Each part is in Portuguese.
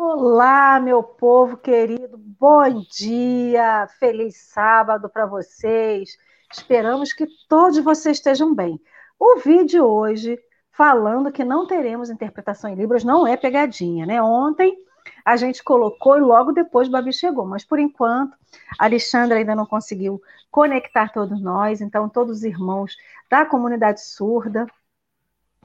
Olá, meu povo querido, bom dia, feliz sábado para vocês. Esperamos que todos vocês estejam bem. O vídeo hoje, falando que não teremos interpretação em Libras, não é pegadinha, né? Ontem a gente colocou e logo depois o Babi chegou, mas por enquanto a Alexandra ainda não conseguiu conectar todos nós, então todos os irmãos da comunidade surda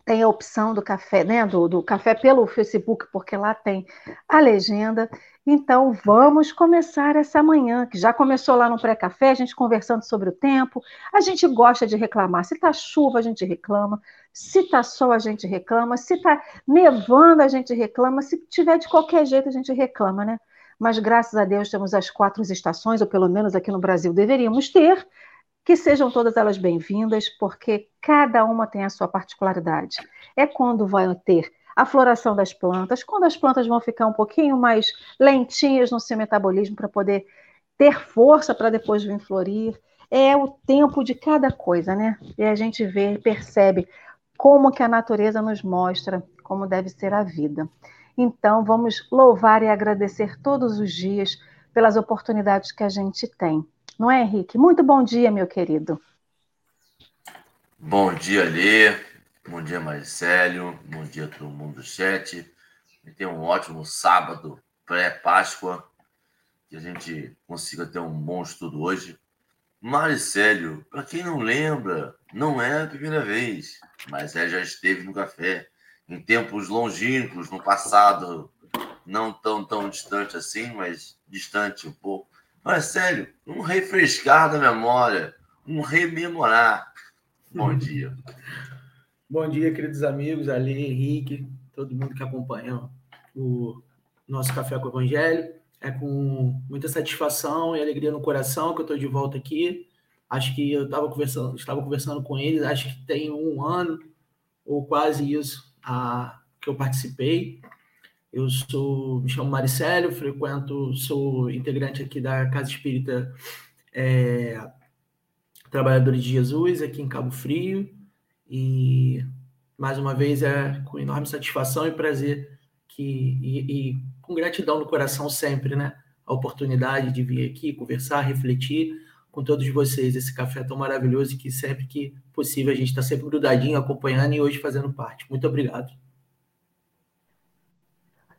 tem a opção do café, né? Do, do café pelo Facebook, porque lá tem a legenda. Então, vamos começar essa manhã, que já começou lá no pré-café, a gente conversando sobre o tempo. A gente gosta de reclamar. Se tá chuva, a gente reclama. Se tá sol, a gente reclama. Se tá nevando, a gente reclama. Se tiver de qualquer jeito, a gente reclama, né? Mas graças a Deus temos as quatro estações, ou pelo menos aqui no Brasil deveríamos ter. Que sejam todas elas bem-vindas, porque cada uma tem a sua particularidade. É quando vai ter a floração das plantas, quando as plantas vão ficar um pouquinho mais lentinhas no seu metabolismo para poder ter força para depois vir florir. É o tempo de cada coisa, né? E a gente vê, percebe como que a natureza nos mostra como deve ser a vida. Então, vamos louvar e agradecer todos os dias pelas oportunidades que a gente tem. Não é, Henrique? Muito bom dia, meu querido. Bom dia, Lê. Bom dia, Marcelo. Bom dia, todo mundo do chat. E tenha um ótimo sábado pré-Páscoa. Que a gente consiga ter um bom estudo hoje. Marcelo, para quem não lembra, não é a primeira vez. Marcelo já esteve no café em tempos longínquos, no passado, não tão tão distante assim, mas distante um pouco. Mas sério, um refrescar da memória, um rememorar. Bom dia. Bom dia, queridos amigos, Ali, Henrique, todo mundo que acompanha o nosso Café com o Evangelho. É com muita satisfação e alegria no coração que eu estou de volta aqui. Acho que eu estava conversando, estava conversando com eles, acho que tem um ano ou quase isso a, que eu participei. Eu sou, me chamo Maricélio, frequento, sou integrante aqui da Casa Espírita é, Trabalhadores de Jesus, aqui em Cabo Frio. E mais uma vez é com enorme satisfação e prazer que, e, e com gratidão no coração sempre, né? A oportunidade de vir aqui conversar, refletir com todos vocês. Esse café tão maravilhoso que sempre que possível a gente está sempre grudadinho, acompanhando e hoje fazendo parte. Muito obrigado.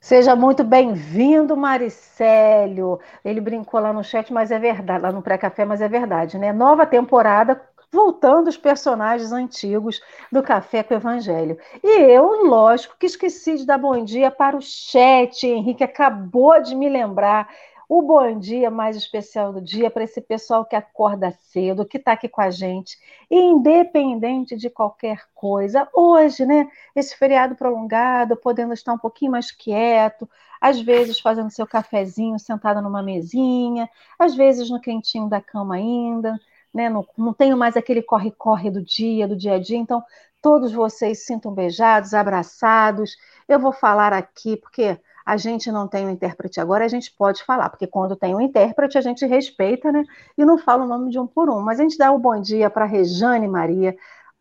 Seja muito bem-vindo, Maricélio. Ele brincou lá no chat, mas é verdade, lá no pré-café, mas é verdade, né? Nova temporada, voltando os personagens antigos do Café com o Evangelho. E eu, lógico, que esqueci de dar bom dia para o chat. Henrique acabou de me lembrar o bom dia mais especial do dia para esse pessoal que acorda cedo, que está aqui com a gente, independente de qualquer coisa. Hoje, né, esse feriado prolongado, podendo estar um pouquinho mais quieto, às vezes fazendo seu cafezinho sentado numa mesinha, às vezes no quentinho da cama ainda, né, não, não tenho mais aquele corre-corre do dia, do dia a dia, então todos vocês sintam beijados, abraçados. Eu vou falar aqui, porque a gente não tem um intérprete agora, a gente pode falar, porque quando tem um intérprete a gente respeita, né? E não fala o nome de um por um. Mas a gente dá o um bom dia para Rejane Maria,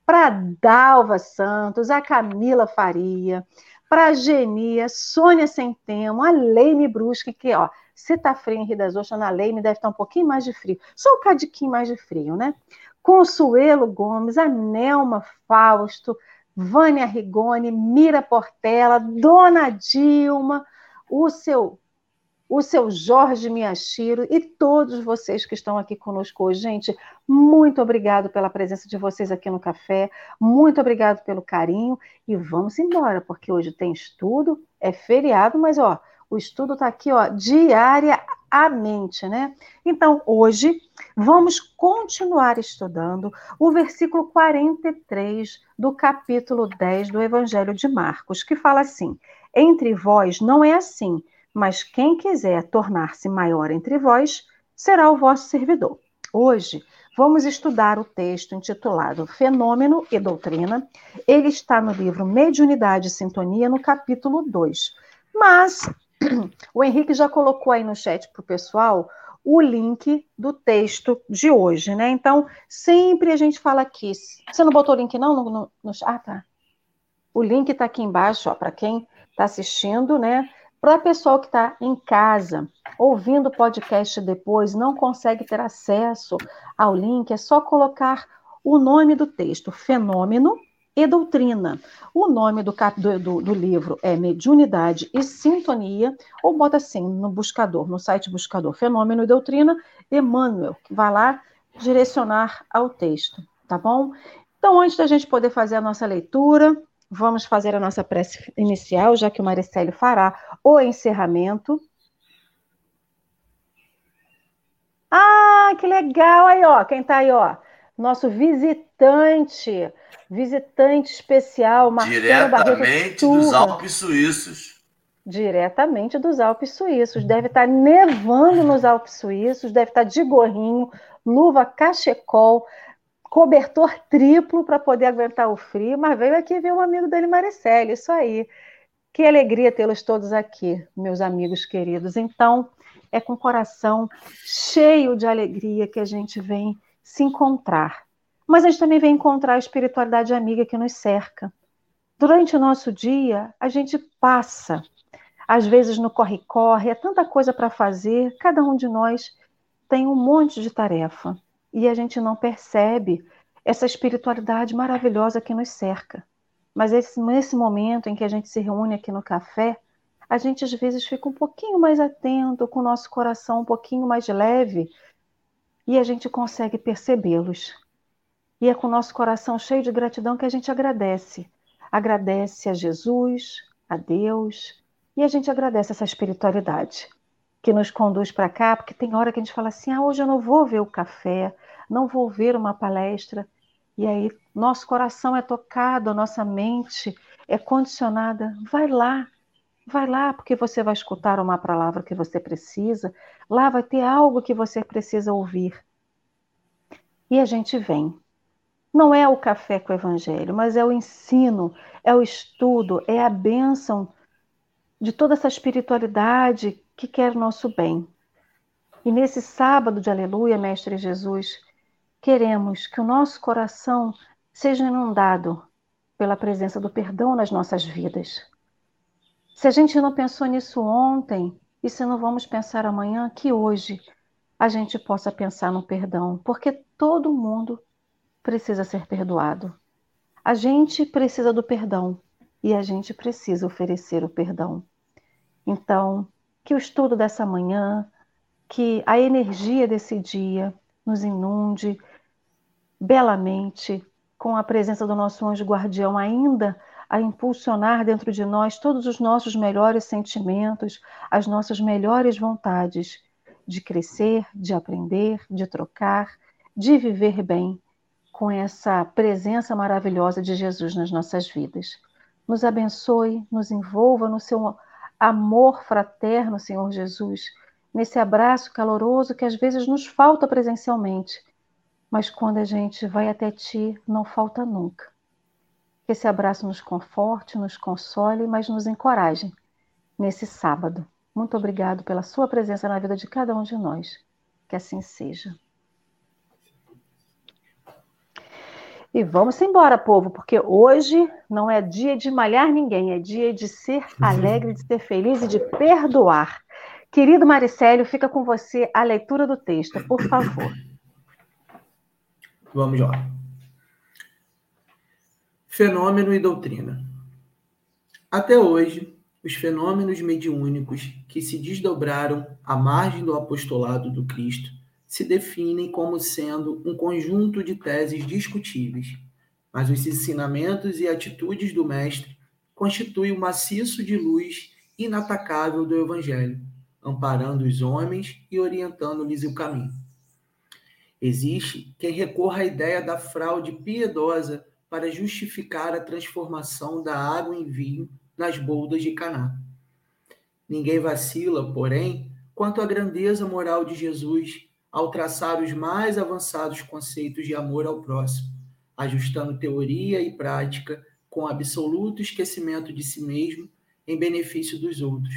para Dalva Santos, a Camila Faria, para a Genia, Sônia Centemo, a Leime Brusque, que, ó, se tá frio em Rio das Ostras, na Leime deve estar um pouquinho mais de frio, só um cadiquinho mais de frio, né? Consuelo Gomes, a Nelma Fausto, Vânia Rigoni, Mira Portela, Dona Dilma, o seu o seu Jorge Miyashiro e todos vocês que estão aqui conosco hoje. Gente, muito obrigado pela presença de vocês aqui no café, muito obrigado pelo carinho e vamos embora, porque hoje tem estudo, é feriado, mas ó, o estudo está aqui, ó, diariamente, né? Então, hoje vamos continuar estudando o versículo 43 do capítulo 10 do Evangelho de Marcos, que fala assim: entre vós não é assim, mas quem quiser tornar-se maior entre vós será o vosso servidor. Hoje vamos estudar o texto intitulado Fenômeno e Doutrina. Ele está no livro Mediunidade e Sintonia, no capítulo 2. Mas o Henrique já colocou aí no chat para o pessoal o link do texto de hoje, né? Então, sempre a gente fala aqui. Você não botou o link, não? No, no, no... ah, tá. O link está aqui embaixo, ó, para quem está assistindo, né? Para o pessoal que está em casa, ouvindo o podcast depois, não consegue ter acesso ao link, é só colocar o nome do texto, Fenômeno e Doutrina. O nome do, do, do, livro é Mediunidade e Sintonia, ou bota assim no buscador, no site buscador Fenômeno e Doutrina, Emmanuel, que vai lá direcionar ao texto, tá bom? Então, antes da gente poder fazer a nossa leitura, vamos fazer a nossa prece inicial, já que o Maricélio fará o encerramento. Ah, que legal! Aí, ó, quem tá aí, ó? Nosso visitante, visitante especial, Marcelo Diretamente dos Alpes Suíços. Diretamente dos Alpes Suíços. Deve estar tá nevando nos Alpes Suíços, deve estar tá de gorrinho, luva cachecol, cobertor triplo para poder aguentar o frio, mas veio aqui ver um amigo dele, Maricele, isso aí. Que alegria tê-los todos aqui, meus amigos queridos. Então, é com o coração cheio de alegria que a gente vem se encontrar. Mas a gente também vem encontrar a espiritualidade amiga que nos cerca. Durante o nosso dia, a gente passa, às vezes no corre-corre, é tanta coisa para fazer, cada um de nós tem um monte de tarefa e a gente não percebe essa espiritualidade maravilhosa que nos cerca. Mas esse, nesse momento em que a gente se reúne aqui no café, a gente às vezes fica um pouquinho mais atento, com o nosso coração um pouquinho mais leve, e a gente consegue percebê-los. E é com o nosso coração cheio de gratidão que a gente agradece. Agradece a Jesus, a Deus, e a gente agradece essa espiritualidade que nos conduz para cá, porque tem hora que a gente fala assim: ah, hoje eu não vou ver o café, não vou ver uma palestra. E aí, nosso coração é tocado, nossa mente é condicionada. Vai lá, vai lá, porque você vai escutar uma palavra que você precisa, lá vai ter algo que você precisa ouvir. E a gente vem. Não é o café com o evangelho, mas é o ensino, é o estudo, é a bênção de toda essa espiritualidade que quer nosso bem. E nesse sábado de aleluia, Mestre Jesus, queremos que o nosso coração seja inundado pela presença do perdão nas nossas vidas. Se a gente não pensou nisso ontem, e se não vamos pensar amanhã, que hoje a gente possa pensar no perdão, porque todo mundo precisa ser perdoado. A gente precisa do perdão e a gente precisa oferecer o perdão. Então, que o estudo dessa manhã, que a energia desse dia nos inunde belamente com a presença do nosso anjo guardião ainda a impulsionar dentro de nós todos os nossos melhores sentimentos, as nossas melhores vontades de crescer, de aprender, de trocar, de viver bem com essa presença maravilhosa de Jesus nas nossas vidas. Nos abençoe, nos envolva no seu amor fraterno, Senhor Jesus, nesse abraço caloroso que às vezes nos falta presencialmente, mas quando a gente vai até Ti, não falta nunca. Que esse abraço nos conforte, nos console, mas nos encoraje nesse sábado. Muito obrigado pela Sua presença na vida de cada um de nós. Que assim seja. E vamos embora, povo, porque hoje não é dia de malhar ninguém, é dia de ser alegre, de ser feliz e de perdoar. Querido Maricélio, fica com você a leitura do texto, por favor. Vamos lá. Fenômeno e doutrina. Até hoje, os fenômenos mediúnicos que se desdobraram à margem do apostolado do Cristo se definem como sendo um conjunto de teses discutíveis, mas os ensinamentos e atitudes do Mestre constituem o um maciço de luz inatacável do Evangelho, amparando os homens e orientando-lhes o caminho. Existe quem recorra à ideia da fraude piedosa para justificar a transformação da água em vinho nas boldas de Caná. Ninguém vacila, porém, quanto à grandeza moral de Jesus ao traçar os mais avançados conceitos de amor ao próximo, ajustando teoria e prática com absoluto esquecimento de si mesmo em benefício dos outros,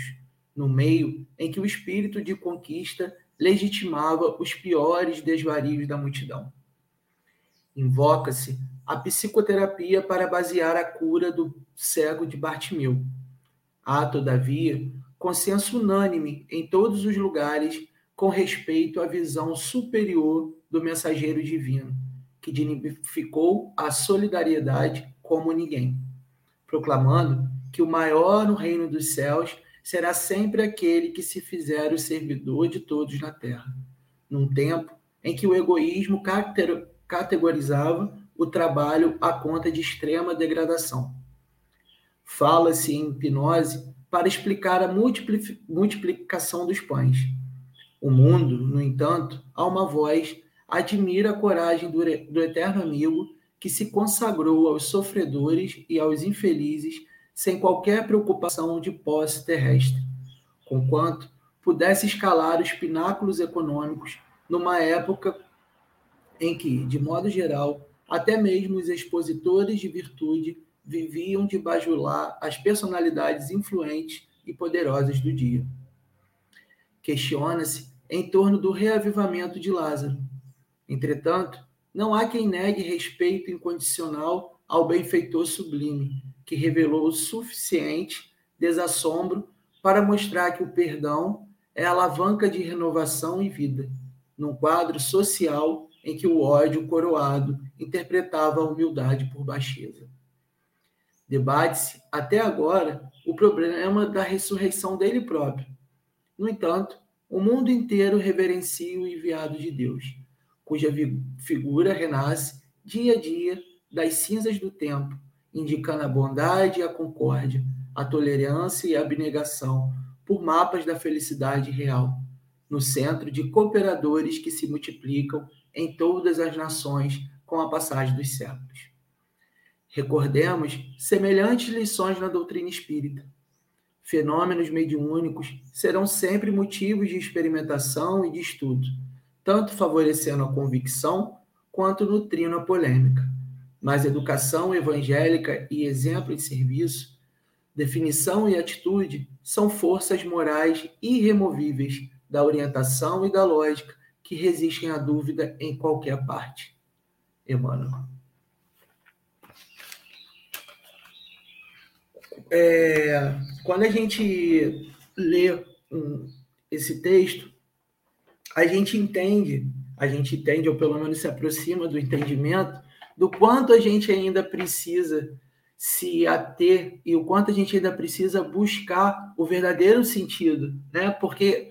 no meio em que o espírito de conquista legitimava os piores desvarios da multidão. Invoca-se a psicoterapia para basear a cura do cego de Bartimeu. Há, todavia, consenso unânime em todos os lugares com respeito à visão superior do mensageiro divino, que dignificou a solidariedade como ninguém, proclamando que o maior no reino dos céus será sempre aquele que se fizer o servidor de todos na terra, num tempo em que o egoísmo categorizava o trabalho à conta de extrema degradação. Fala-se em hipnose para explicar a multiplicação dos pães. O mundo, no entanto, há uma voz, admira a coragem do, do eterno amigo que se consagrou aos sofredores e aos infelizes sem qualquer preocupação de posse terrestre, conquanto pudesse escalar os pináculos econômicos numa época em que, de modo geral, até mesmo os expositores de virtude viviam de bajular as personalidades influentes e poderosas do dia. Questiona-se em torno do reavivamento de Lázaro. Entretanto, não há quem negue respeito incondicional ao benfeitor sublime, que revelou o suficiente desassombro para mostrar que o perdão é alavanca de renovação e vida, num quadro social em que o ódio coroado interpretava a humildade por baixeza. Debate-se, até agora, o problema da ressurreição dele próprio. No entanto, o mundo inteiro reverencia o enviado de Deus, cuja figura renasce dia a dia das cinzas do tempo, indicando a bondade e a concórdia, a tolerância e a abnegação, por mapas da felicidade real, no centro de cooperadores que se multiplicam em todas as nações com a passagem dos séculos. Recordemos semelhantes lições na doutrina espírita. Fenômenos mediúnicos serão sempre motivos de experimentação e de estudo, tanto favorecendo a convicção quanto nutrindo a polêmica. Mas educação evangélica e exemplo de serviço, definição e atitude são forças morais irremovíveis da orientação e da lógica que resistem à dúvida em qualquer parte. Emmanuel. É, quando a gente lê um, esse texto, a gente entende, a gente entende, ou pelo menos se aproxima do entendimento, do quanto a gente ainda precisa se ater e o quanto a gente ainda precisa buscar o verdadeiro sentido, né? Porque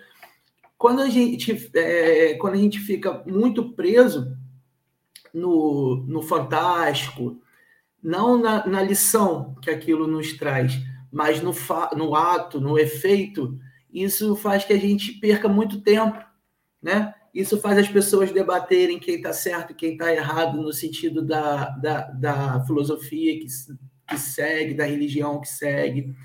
quando a gente, é, quando a gente fica muito preso no, no fantástico, não na, na lição que aquilo nos traz, mas no, no ato, no efeito, isso faz que a gente perca muito tempo, né? Isso faz as pessoas debaterem quem está certo e quem está errado no sentido da, da, da filosofia que, que segue, da religião que segue.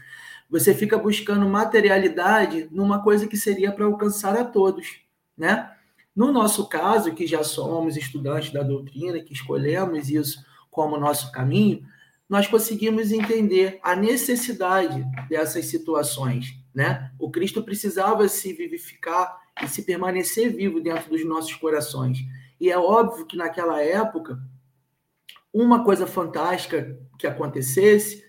Você fica buscando materialidade numa coisa que seria para alcançar a todos, né? No nosso caso, que já somos estudantes da doutrina, que escolhemos isso como nosso caminho, nós conseguimos entender a necessidade dessas situações, né? O Cristo precisava se vivificar e se permanecer vivo dentro dos nossos corações. E é óbvio que naquela época, uma coisa fantástica que acontecesse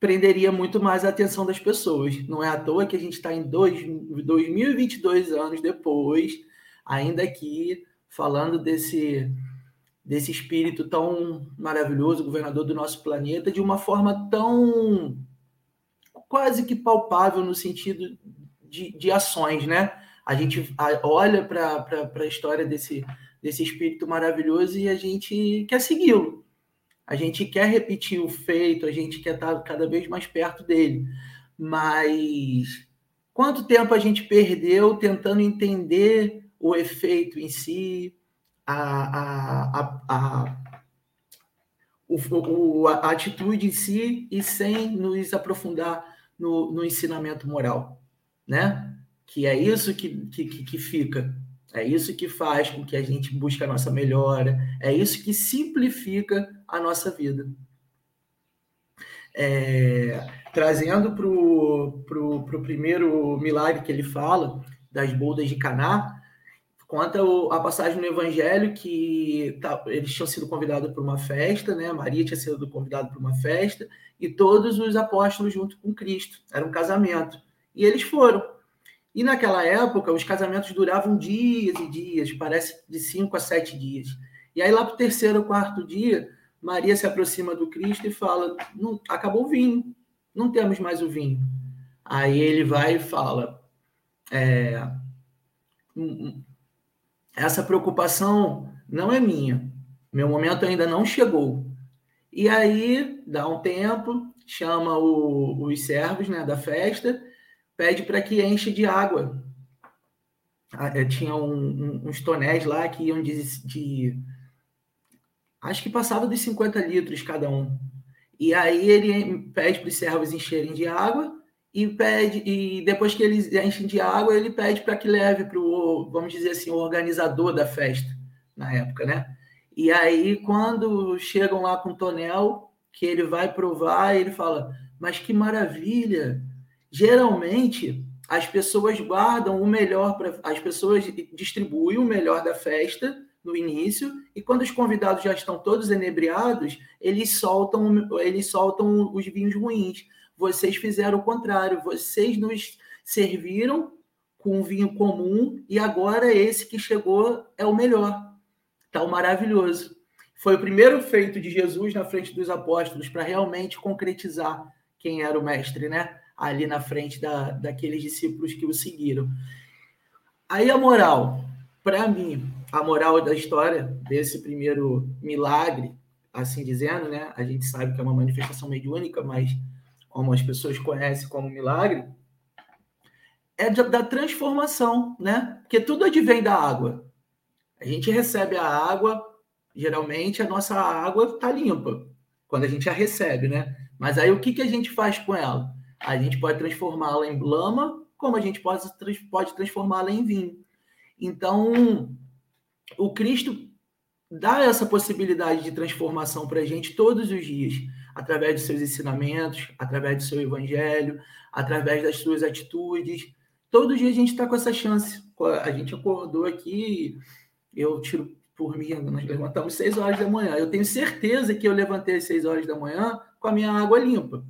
prenderia muito mais a atenção das pessoas. Não é à toa que a gente está em dois, 2022 anos depois, ainda aqui falando desse, desse espírito tão maravilhoso, governador do nosso planeta, de uma forma tão quase que palpável no sentido de, de ações, né? a gente olha para a história desse, desse espírito maravilhoso e a gente quer segui-lo. A gente quer repetir o feito, a gente quer estar cada vez mais perto dele. Mas quanto tempo a gente perdeu tentando entender o efeito em si, a, a, a, o, a atitude em si, e sem nos aprofundar no, no ensinamento moral, né? que é isso que, que, que fica, é isso que faz com que a gente busque a nossa melhora, é isso que simplifica a nossa vida. É, trazendo para o primeiro milagre que ele fala, das boldas de Caná, conta a passagem no Evangelho que tá, eles tinham sido convidados para uma festa, né? Maria tinha sido convidada para uma festa, e todos os apóstolos junto com Cristo. Era um casamento. E eles foram. E naquela época, os casamentos duravam dias e dias, parece de cinco a sete dias. E aí, lá para o terceiro ou quarto dia, Maria se aproxima do Cristo e fala: acabou o vinho, não temos mais o vinho. Aí ele vai e fala: é, essa preocupação não é minha, meu momento ainda não chegou. E aí dá um tempo, chama o, os servos né, da festa, pede para que enche de água. Ah, é, tinha um, um, uns tonéis lá que iam de, de. Acho que passava dos 50 litros cada um. E aí ele pede para os servos encherem de água e pede e depois que eles enchem de água ele pede para que leve para o vamos dizer assim o organizador da festa na época né? E aí quando chegam lá com o tonel que ele vai provar ele fala mas que maravilha! Geralmente as pessoas guardam o melhor para as pessoas distribuem o melhor da festa no início e quando os convidados já estão todos enebriados eles soltam eles soltam os vinhos ruins vocês fizeram o contrário, vocês nos serviram com um vinho comum e agora esse que chegou é o melhor. Tá o maravilhoso. Foi o primeiro feito de Jesus na frente dos apóstolos para realmente concretizar quem era o mestre, né? Ali na frente da, daqueles discípulos que o seguiram. Aí a moral, para mim, a moral da história desse primeiro milagre, assim dizendo, né? A gente sabe que é uma manifestação mediúnica, mas como as pessoas conhecem como milagre, é da transformação, né? Porque tudo advém da água. A gente recebe a água, geralmente a nossa água está limpa, quando a gente a recebe, né? Mas aí o que, que a gente faz com ela? A gente pode transformá-la em lama, como a gente pode, pode transformá-la em vinho. Então, o Cristo dá essa possibilidade de transformação para a gente todos os dias através dos seus ensinamentos, através do seu evangelho, através das suas atitudes. Todo dia a gente está com essa chance. A gente acordou aqui, eu tiro por mim, nós levantamos seis horas da manhã. Eu tenho certeza que eu levantei às seis horas da manhã com a minha água limpa,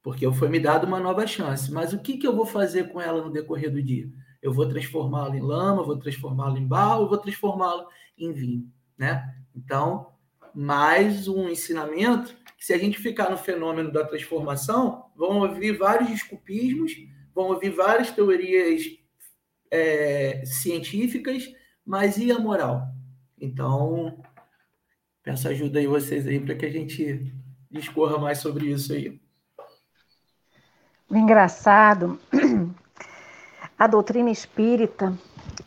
porque foi me dado uma nova chance. Mas o que, que eu vou fazer com ela no decorrer do dia? Eu vou transformá-la em lama, vou transformá-la em barro, vou transformá-la em vinho, né? Então, mais um ensinamento se a gente ficar no fenômeno da transformação, vão ouvir vários desculpismos, vão ouvir várias teorias é, científicas, mas e a moral? Então, peço ajuda aí vocês aí para que a gente discorra mais sobre isso aí. Engraçado, a doutrina espírita,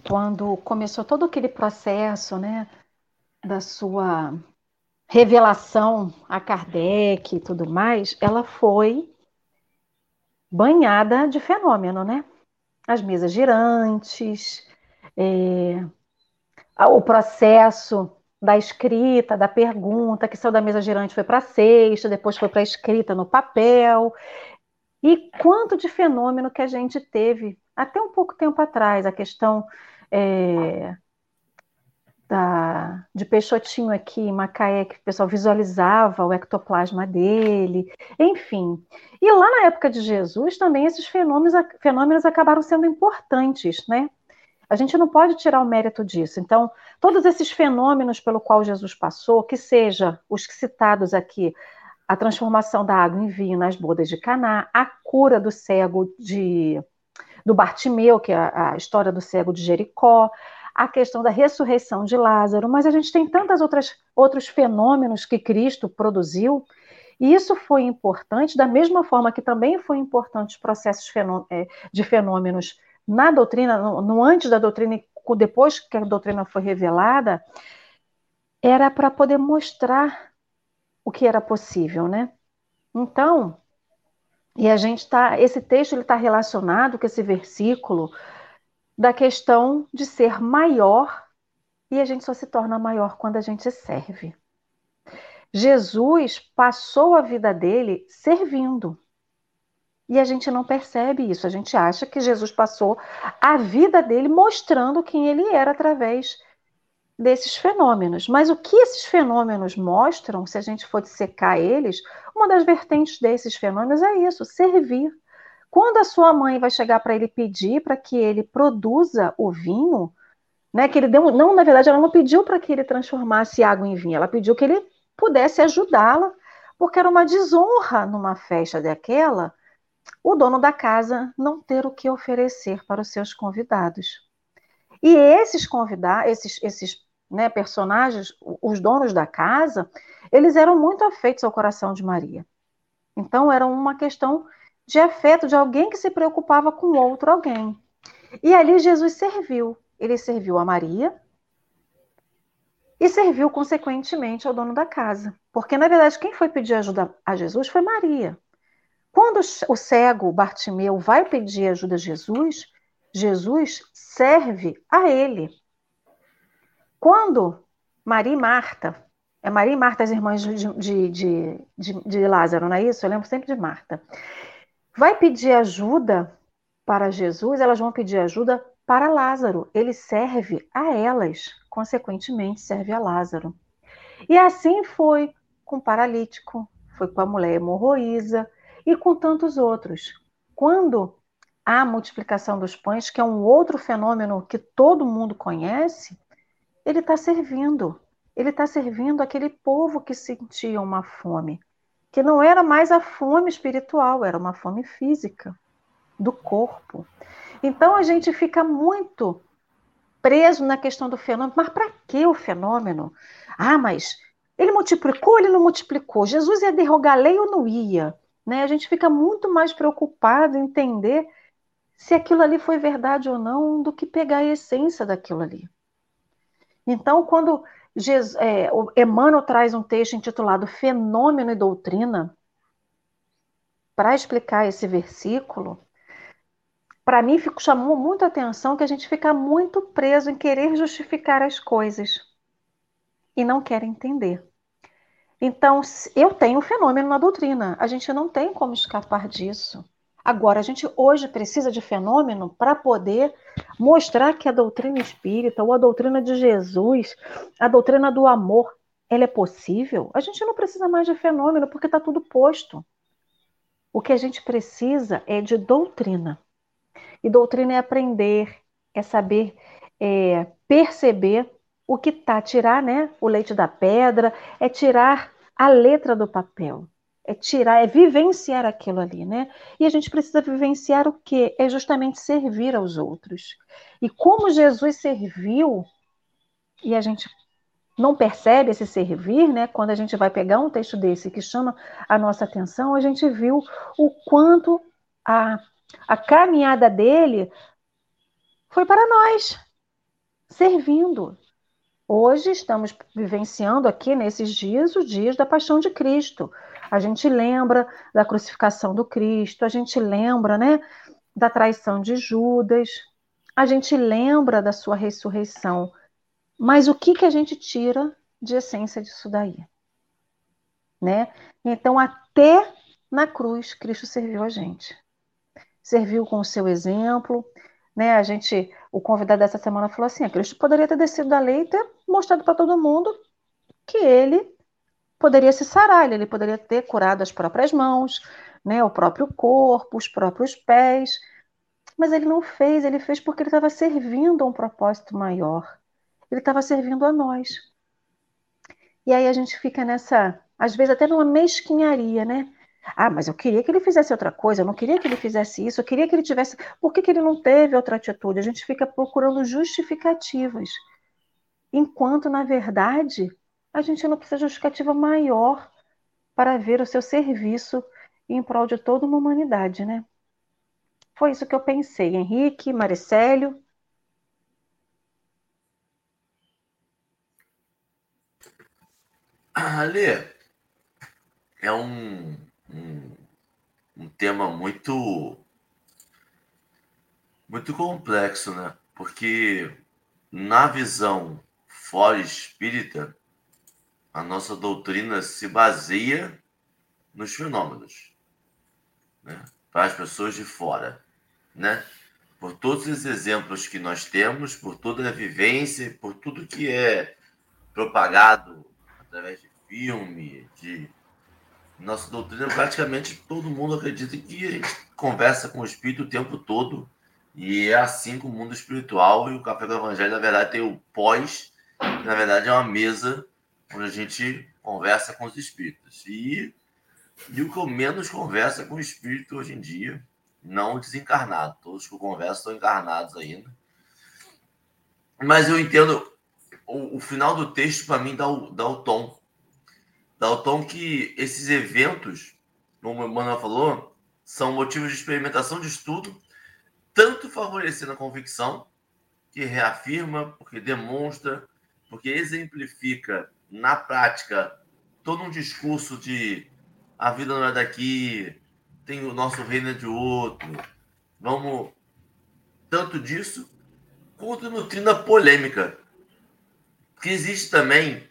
quando começou todo aquele processo, né, da sua revelação a Kardec e tudo mais, ela foi banhada de fenômeno, né? As mesas girantes, é, o processo da escrita, da pergunta, que saiu da mesa girante foi para a sexta, depois foi para a escrita no papel. E quanto de fenômeno que a gente teve até um pouco tempo atrás, a questão é, da, de Peixotinho aqui Macaé, que o pessoal visualizava o ectoplasma dele, enfim. E lá na época de Jesus também esses fenômenos, fenômenos acabaram sendo importantes, né? A gente não pode tirar o mérito disso. Então, todos esses fenômenos pelo qual Jesus passou, que seja os citados aqui, a transformação da água em vinho nas bodas de Caná, a cura do cego de do Bartimeu, que é a história do cego de Jericó, a questão da ressurreição de Lázaro, mas a gente tem tantos outros fenômenos que Cristo produziu, e isso foi importante, da mesma forma que também foi importante os processos é, de fenômenos na doutrina, no, no antes da doutrina e depois que a doutrina foi revelada, era para poder mostrar o que era possível, né? Então, e a gente está, esse texto ele está relacionado com esse versículo da questão de ser maior e a gente só se torna maior quando a gente serve. Jesus passou a vida dele servindo. E a gente não percebe isso. A gente acha que Jesus passou a vida dele mostrando quem ele era através desses fenômenos. Mas o que esses fenômenos mostram, se a gente for dissecar eles, uma das vertentes desses fenômenos é isso: servir. Quando a sua mãe vai chegar para ele pedir para que ele produza o vinho, né, que ele deu, não, na verdade, ela não pediu para que ele transformasse água em vinho, ela pediu que ele pudesse ajudá-la, porque era uma desonra numa festa daquela o dono da casa não ter o que oferecer para os seus convidados. E esses convidados, esses, esses né, personagens, os donos da casa, eles eram muito afeitos ao coração de Maria. Então, era uma questão de afeto de alguém que se preocupava com outro alguém. E ali Jesus serviu. Ele serviu a Maria e serviu, consequentemente, ao dono da casa. Porque, na verdade, quem foi pedir ajuda a Jesus foi Maria. Quando o cego Bartimeu vai pedir ajuda a Jesus, Jesus serve a ele. Quando Maria e Marta, é Maria e Marta as irmãs de, de, de, de, Lázaro, não é isso? Eu lembro sempre de Marta. Vai pedir ajuda para Jesus, elas vão pedir ajuda para Lázaro. Ele serve a elas, consequentemente, serve a Lázaro. E assim foi com o paralítico, foi com a mulher hemorroísa e com tantos outros. Quando a multiplicação dos pães, que é um outro fenômeno que todo mundo conhece, ele está servindo. Ele está servindo aquele povo que sentia uma fome, que não era mais a fome espiritual, era uma fome física do corpo. Então a gente fica muito preso na questão do fenômeno. Mas para que o fenômeno? Ah, mas ele multiplicou, ele não multiplicou. Jesus ia derrogar a lei ou não ia? Né? A gente fica muito mais preocupado em entender se aquilo ali foi verdade ou não, do que pegar a essência daquilo ali. Então, quando Jesus, é, Emmanuel traz um texto intitulado Fenômeno e Doutrina, para explicar esse versículo, para mim fico, chamou muito a atenção que a gente fica muito preso em querer justificar as coisas e não quer entender. Então, eu tenho fenômeno na doutrina, a gente não tem como escapar disso. Agora, a gente hoje precisa de fenômeno para poder mostrar que a doutrina espírita ou a doutrina de Jesus, a doutrina do amor, ela é possível. A gente não precisa mais de fenômeno porque está tudo posto. O que a gente precisa é de doutrina. E doutrina é aprender, é saber é, perceber o que está, tirar né, o leite da pedra, é tirar a letra do papel é tirar, é vivenciar aquilo ali, né? E a gente precisa vivenciar o quê? É justamente servir aos outros. E como Jesus serviu, e a gente não percebe esse servir, né? Quando a gente vai pegar um texto desse que chama a nossa atenção, a gente viu o quanto a, a caminhada dele foi para nós, servindo. Hoje estamos vivenciando aqui nesses dias os dias da paixão de Cristo. A gente lembra da crucificação do Cristo, a gente lembra, né, da traição de Judas, a gente lembra da sua ressurreição. Mas o que que a gente tira de essência disso daí? Né? Então, até na cruz, Cristo serviu a gente. Serviu com o seu exemplo, né? A gente, o convidado dessa semana falou assim: Cristo poderia ter descido da lei e ter mostrado para todo mundo que ele poderia se sarar, ele poderia ter curado as próprias mãos, né, o próprio corpo, os próprios pés, mas ele não fez, ele fez porque ele estava servindo a um propósito maior. Ele estava servindo a nós. E aí a gente fica nessa, às vezes até numa mesquinharia, né? Ah, mas eu queria que ele fizesse outra coisa, eu não queria que ele fizesse isso, eu queria que ele tivesse. Por que, que ele não teve outra atitude? A gente fica procurando justificativas. Enquanto, na verdade, a gente não precisa de justificativa maior para ver o seu serviço em prol de toda uma humanidade, né? Foi isso que eu pensei. Henrique, Maricélio. Ali é um, um, um tema muito muito complexo, né? Porque na visão fora espírita, a nossa doutrina se baseia nos fenômenos, né? para as pessoas de fora, né? Por todos os exemplos que nós temos, por toda a vivência, por tudo que é propagado através de filme, de Nossa doutrina, praticamente todo mundo acredita que a gente conversa com o Espírito o tempo todo. E é assim com o mundo espiritual. E o Café do Evangelho, na verdade, tem o pós, que na verdade é uma mesa onde a gente conversa com os espíritos. E, e o que eu menos conversa com o espírito hoje em dia, não desencarnado. Todos que eu converso estão encarnados ainda. Mas eu entendo, o, o final do texto, para mim, dá o, dá o tom. Dá o tom que esses eventos, como o Manuel falou, são motivos de experimentação de estudo, tanto favorecendo a convicção, que reafirma, porque demonstra, porque exemplifica na prática todo um discurso de a vida não é daqui, tem o nosso reino é de outro. Vamos tanto disso quanto nutrindo a polêmica. Porque existe também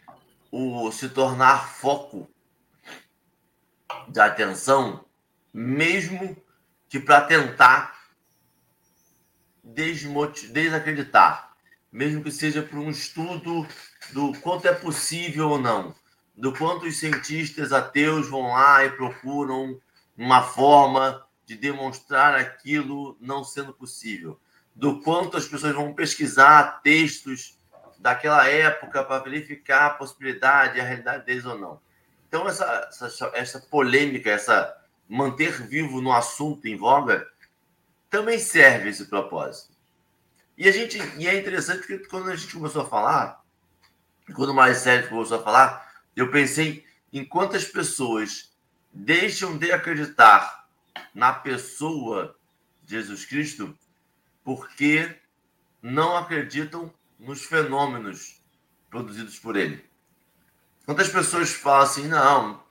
o se tornar foco de atenção, mesmo que para tentar desacreditar, mesmo que seja por um estudo do quanto é possível ou não, do quanto os cientistas ateus vão lá e procuram uma forma de demonstrar aquilo não sendo possível, do quanto as pessoas vão pesquisar textos daquela época para verificar a possibilidade, a realidade deles ou não. Então, essa, essa, essa polêmica, essa manter vivo no assunto em voga, também serve esse propósito. E a gente e é interessante porque quando a gente começou a falar, quando o sério começou a falar, eu pensei em quantas pessoas deixam de acreditar na pessoa de Jesus Cristo porque não acreditam nos fenômenos produzidos por ele. Quantas pessoas falam assim, não,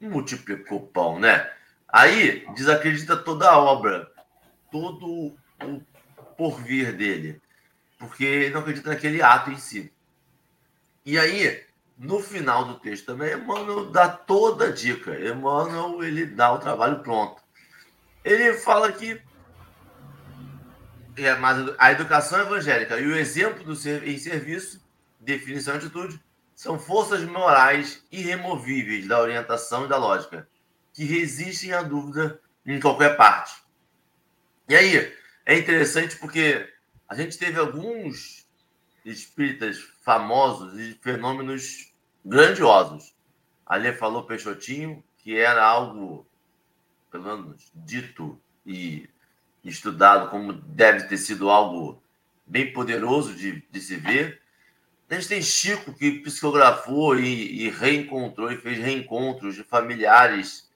multiplicou pão, né? Aí desacredita toda a obra, todo o porvir dele, porque não acredita naquele ato em si. E aí, no final do texto também, Emmanuel dá toda a dica. Emmanuel, ele dá o trabalho pronto. Ele fala que é, mas a educação evangélica e o exemplo do ser, em serviço, definição e atitude, são forças morais irremovíveis da orientação e da lógica, que resistem à dúvida em qualquer parte. E aí, é interessante porque a gente teve alguns espíritas famosos e fenômenos grandiosos. Ali falou Peixotinho, que era algo, pelo menos, dito e estudado como deve ter sido algo bem poderoso de, de se ver. A gente tem Chico, que psicografou e, e reencontrou e fez reencontros de familiares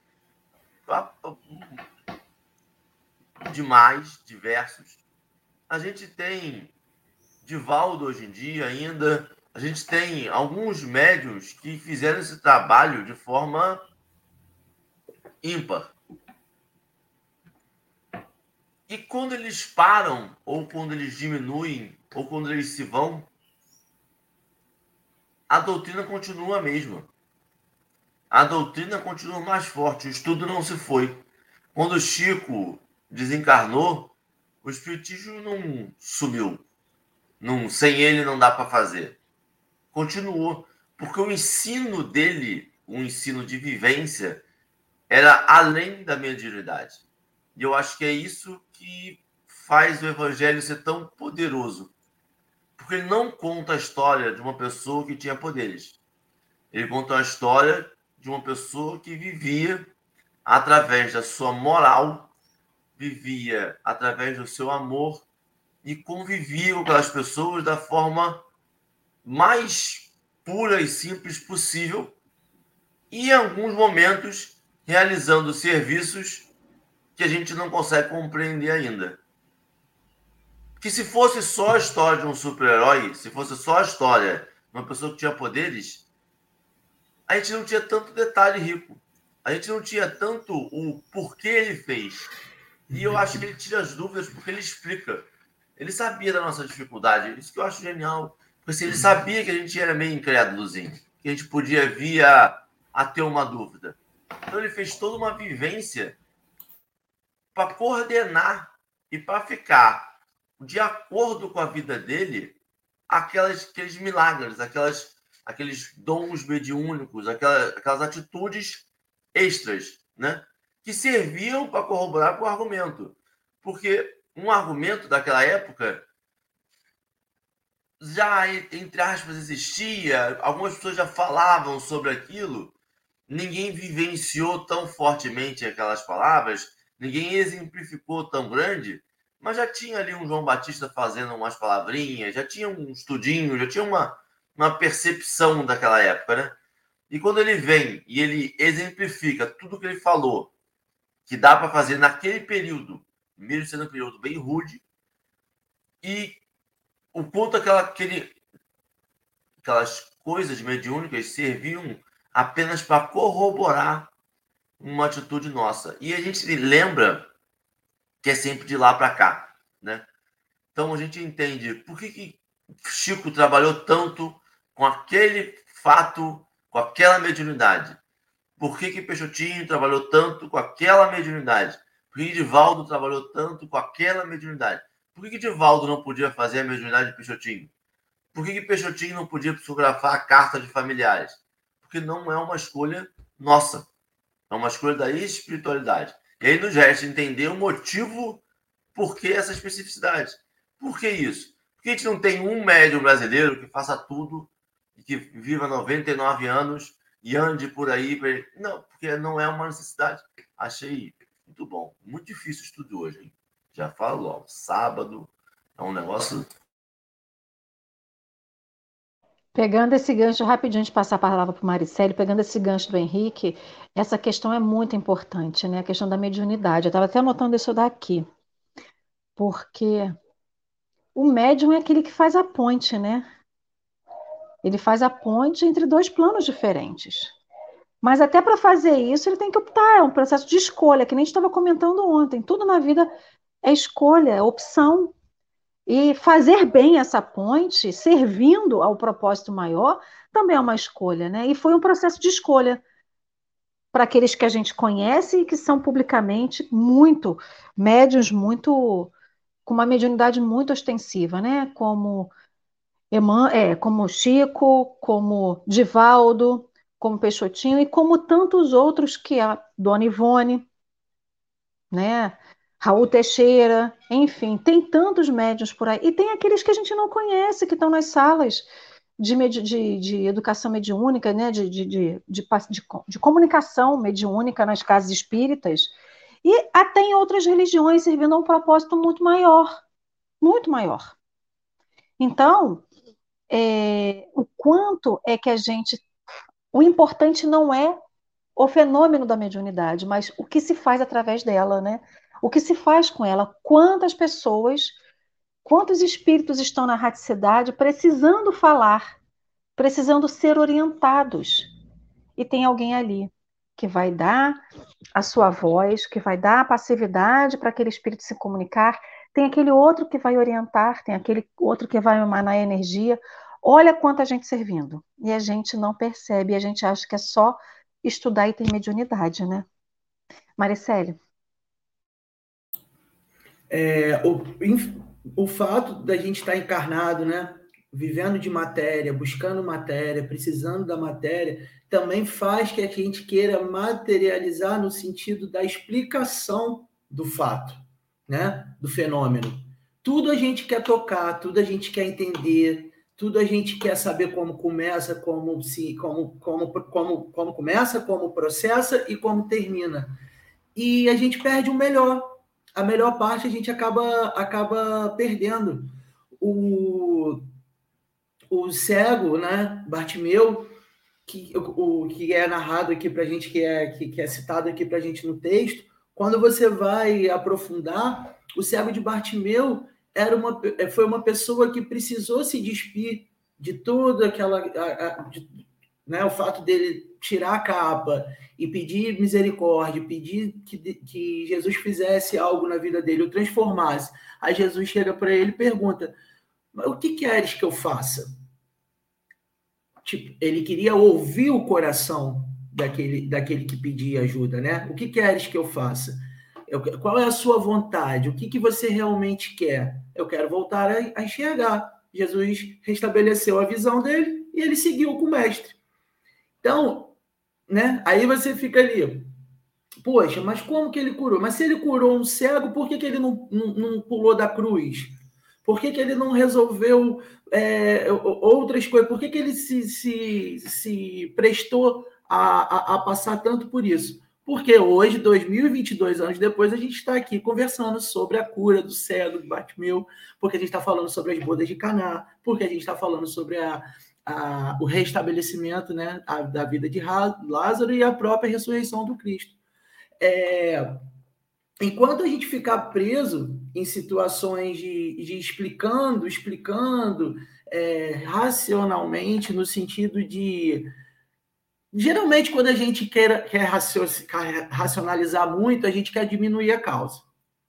demais, diversos. A gente tem Divaldo hoje em dia ainda. A gente tem alguns médios que fizeram esse trabalho de forma ímpar. E quando eles param, ou quando eles diminuem, ou quando eles se vão, a doutrina continua a mesma. A doutrina continua mais forte, o estudo não se foi. Quando Chico desencarnou, o espiritismo não sumiu. Não, sem ele não dá para fazer. Continuou, porque o ensino dele, o ensino de vivência, era além da mediunidade. E eu acho que é isso que faz o evangelho ser tão poderoso. Porque ele não conta a história de uma pessoa que tinha poderes. Ele conta a história de uma pessoa que vivia através da sua moral, vivia através do seu amor e convivia com aquelas pessoas da forma mais pura e simples possível e em alguns momentos realizando serviços que a gente não consegue compreender ainda. Que se fosse só a história de um super-herói, se fosse só a história de uma pessoa que tinha poderes, a gente não tinha tanto detalhe rico. A gente não tinha tanto o porquê ele fez. E eu acho que ele tira as dúvidas porque ele explica. Ele sabia da nossa dificuldade. Isso que eu acho genial. Porque assim, ele sabia que a gente era meio incrédulozinho. Que a gente podia vir a, a ter uma dúvida. Então ele fez toda uma vivência para coordenar e para ficar de acordo com a vida dele aquelas, aqueles milagres, aquelas, aqueles dons mediúnicos, aquelas, aquelas atitudes extras, né? Que serviam para corroborar com o argumento. Porque um argumento daquela época já, entre aspas, existia, algumas pessoas já falavam sobre aquilo, ninguém vivenciou tão fortemente aquelas palavras, ninguém exemplificou tão grande, mas já tinha ali um João Batista fazendo umas palavrinhas, já tinha um estudinho, já tinha uma, uma percepção daquela época, né? E quando ele vem e ele exemplifica tudo que ele falou, que dá para fazer naquele período, mesmo sendo um período bem rude, e o quanto aquela, aquele, aquelas coisas mediúnicas serviam apenas para corroborar uma atitude nossa. E a gente lembra que é sempre de lá para cá, né? Então a gente entende por que, que Chico trabalhou tanto com aquele fato, com aquela mediunidade. Por que, que Peixotinho trabalhou tanto com aquela mediunidade? Por que Divaldo trabalhou tanto com aquela mediunidade? Por que, que Divaldo não podia fazer a mediunidade de Peixotinho? Por que, que Peixotinho não podia psicografar a carta de familiares? Porque não é uma escolha nossa. É uma escolha da espiritualidade. E aí nos resta entender o motivo por que essa especificidade. Por que isso? Porque a gente não tem um médium brasileiro que faça tudo e que viva 99 anos e ande por aí. Não, porque não é uma necessidade. Achei muito bom. Muito difícil estudo hoje, hein? Já falo logo, sábado é um negócio. Pegando esse gancho rapidinho de passar a palavra para o Maricele, pegando esse gancho do Henrique, essa questão é muito importante, né? A questão da mediunidade. Eu estava até anotando isso daqui, porque o médium é aquele que faz a ponte, né? Ele faz a ponte entre dois planos diferentes. Mas até para fazer isso, ele tem que optar, é um processo de escolha, que nem estava comentando ontem. Tudo na vida é escolha, é opção. E fazer bem essa ponte, servindo ao propósito maior, também é uma escolha, né? E foi um processo de escolha para aqueles que a gente conhece e que são publicamente muito médios, muito com uma mediunidade muito ostensiva, né? Como Eman, é, como Chico, como Divaldo, como Peixotinho e como tantos outros que a Dona Ivone, né? Raul Teixeira, enfim, tem tantos médios por aí. E tem aqueles que a gente não conhece, que estão nas salas de, de, de educação mediúnica, né? de, de, de, de, de comunicação mediúnica nas casas espíritas, e até em outras religiões, servindo a um propósito muito maior muito maior. Então, é, o quanto é que a gente. O importante não é o fenômeno da mediunidade, mas o que se faz através dela, né? o que se faz com ela, quantas pessoas, quantos espíritos estão na radicidade precisando falar, precisando ser orientados. E tem alguém ali que vai dar a sua voz, que vai dar a passividade para aquele espírito se comunicar, tem aquele outro que vai orientar, tem aquele outro que vai emanar energia. Olha quanta gente servindo. E a gente não percebe, a gente acha que é só estudar e ter mediunidade, né? Maricele é, o, o fato da gente estar encarnado, né? Vivendo de matéria, buscando matéria, precisando da matéria, também faz que a gente queira materializar no sentido da explicação do fato, né? Do fenômeno. Tudo a gente quer tocar, tudo a gente quer entender, tudo a gente quer saber como começa, como se, como, como, como, como começa, como processa e como termina. E a gente perde o melhor, a melhor parte a gente acaba, acaba perdendo. O, o cego, né, Bartimeu, que, o, que é narrado aqui para a gente, que é, que, que é citado aqui para a gente no texto, quando você vai aprofundar, o cego de Bartimeu era uma, foi uma pessoa que precisou se despir de toda aquela. De, né, o fato dele tirar a capa e pedir misericórdia, pedir que, que Jesus fizesse algo na vida dele, o transformasse. Aí Jesus chega para ele e pergunta: O que queres que eu faça? Tipo, ele queria ouvir o coração daquele, daquele que pedia ajuda, né? O que queres que eu faça? Eu, qual é a sua vontade? O que, que você realmente quer? Eu quero voltar a, a enxergar. Jesus restabeleceu a visão dele e ele seguiu com o mestre. Então, né? Aí você fica ali, poxa, mas como que ele curou? Mas se ele curou um cego, por que, que ele não, não, não pulou da cruz? Por que, que ele não resolveu é, outras coisas? Por que, que ele se, se, se prestou a, a, a passar tanto por isso? Porque hoje, 2022 anos depois, a gente está aqui conversando sobre a cura do cego, do Batmil, porque a gente está falando sobre as bodas de Caná, porque a gente está falando sobre a, a, o restabelecimento né, a, da vida de Lázaro e a própria ressurreição do Cristo. É, enquanto a gente ficar preso em situações de, de explicando, explicando é, racionalmente, no sentido de Geralmente, quando a gente quer, quer racionalizar muito, a gente quer diminuir a causa.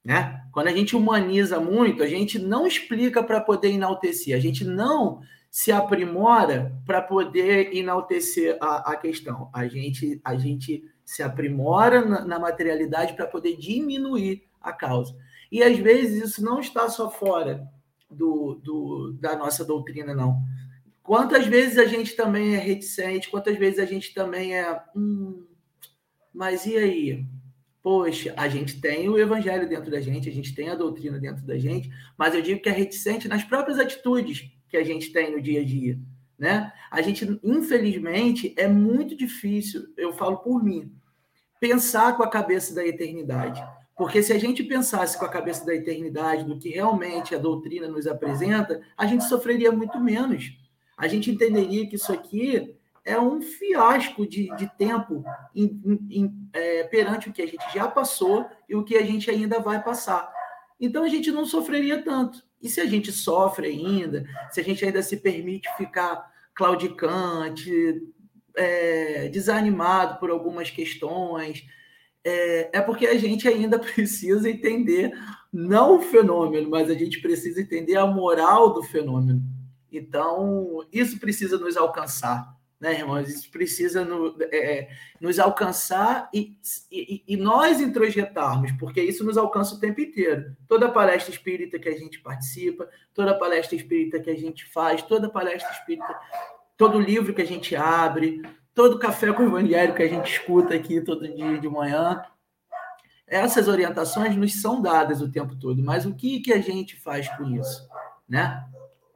Né? Quando a gente humaniza muito, a gente não explica para poder enaltecer, a gente não se aprimora para poder enaltecer a, a, questão. A gente, a gente se aprimora na, na materialidade para poder diminuir a causa. E às vezes isso não está só fora do, do, da nossa doutrina, não. Quantas vezes a gente também é reticente, quantas vezes a gente também é. Hum, mas e aí? Poxa, a gente tem o evangelho dentro da gente, a gente tem a doutrina dentro da gente, mas eu digo que é reticente nas próprias atitudes que a gente tem no dia a dia. Né? A gente, infelizmente, é muito difícil, eu falo por mim, pensar com a cabeça da eternidade. Porque se a gente pensasse com a cabeça da eternidade, do que realmente a doutrina nos apresenta, a gente sofreria muito menos a gente entenderia que isso aqui é um fiasco de, de tempo em, em, é, perante o que a gente já passou e o que a gente ainda vai passar. Então a gente não sofreria tanto. E se a gente sofre ainda, se a gente ainda se permite ficar claudicante, é, desanimado por algumas questões, é, é porque a gente ainda precisa entender não o fenômeno, mas a gente precisa entender a moral do fenômeno. Então, isso precisa nos alcançar, né, irmãos? Isso precisa no, é, é, nos alcançar e, e, e, nós introjetarmos, porque isso nos alcança o tempo inteiro. Toda palestra espírita que a gente participa, toda palestra espírita que a gente faz, toda palestra espírita, todo livro que a gente abre, todo café com o evangelho que a gente escuta aqui todo dia de manhã, essas orientações nos são dadas o tempo todo, mas o que, que a gente faz com isso? Né?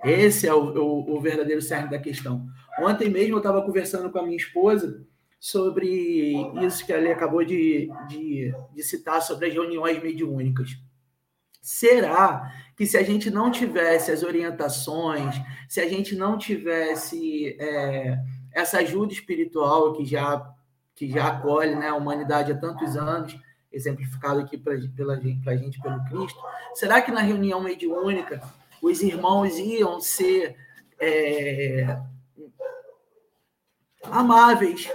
Esse é o, o, o verdadeiro cerne da questão. Ontem mesmo eu estava conversando com a minha esposa sobre isso que ela acabou de, de, de citar sobre as reuniões mediúnicas. Será que se a gente não tivesse as orientações, se a gente não tivesse é, essa ajuda espiritual que já, que já acolhe né, a humanidade há tantos anos, exemplificado aqui para a gente pelo Cristo, será que na reunião mediúnica os irmãos iam ser é, amáveis,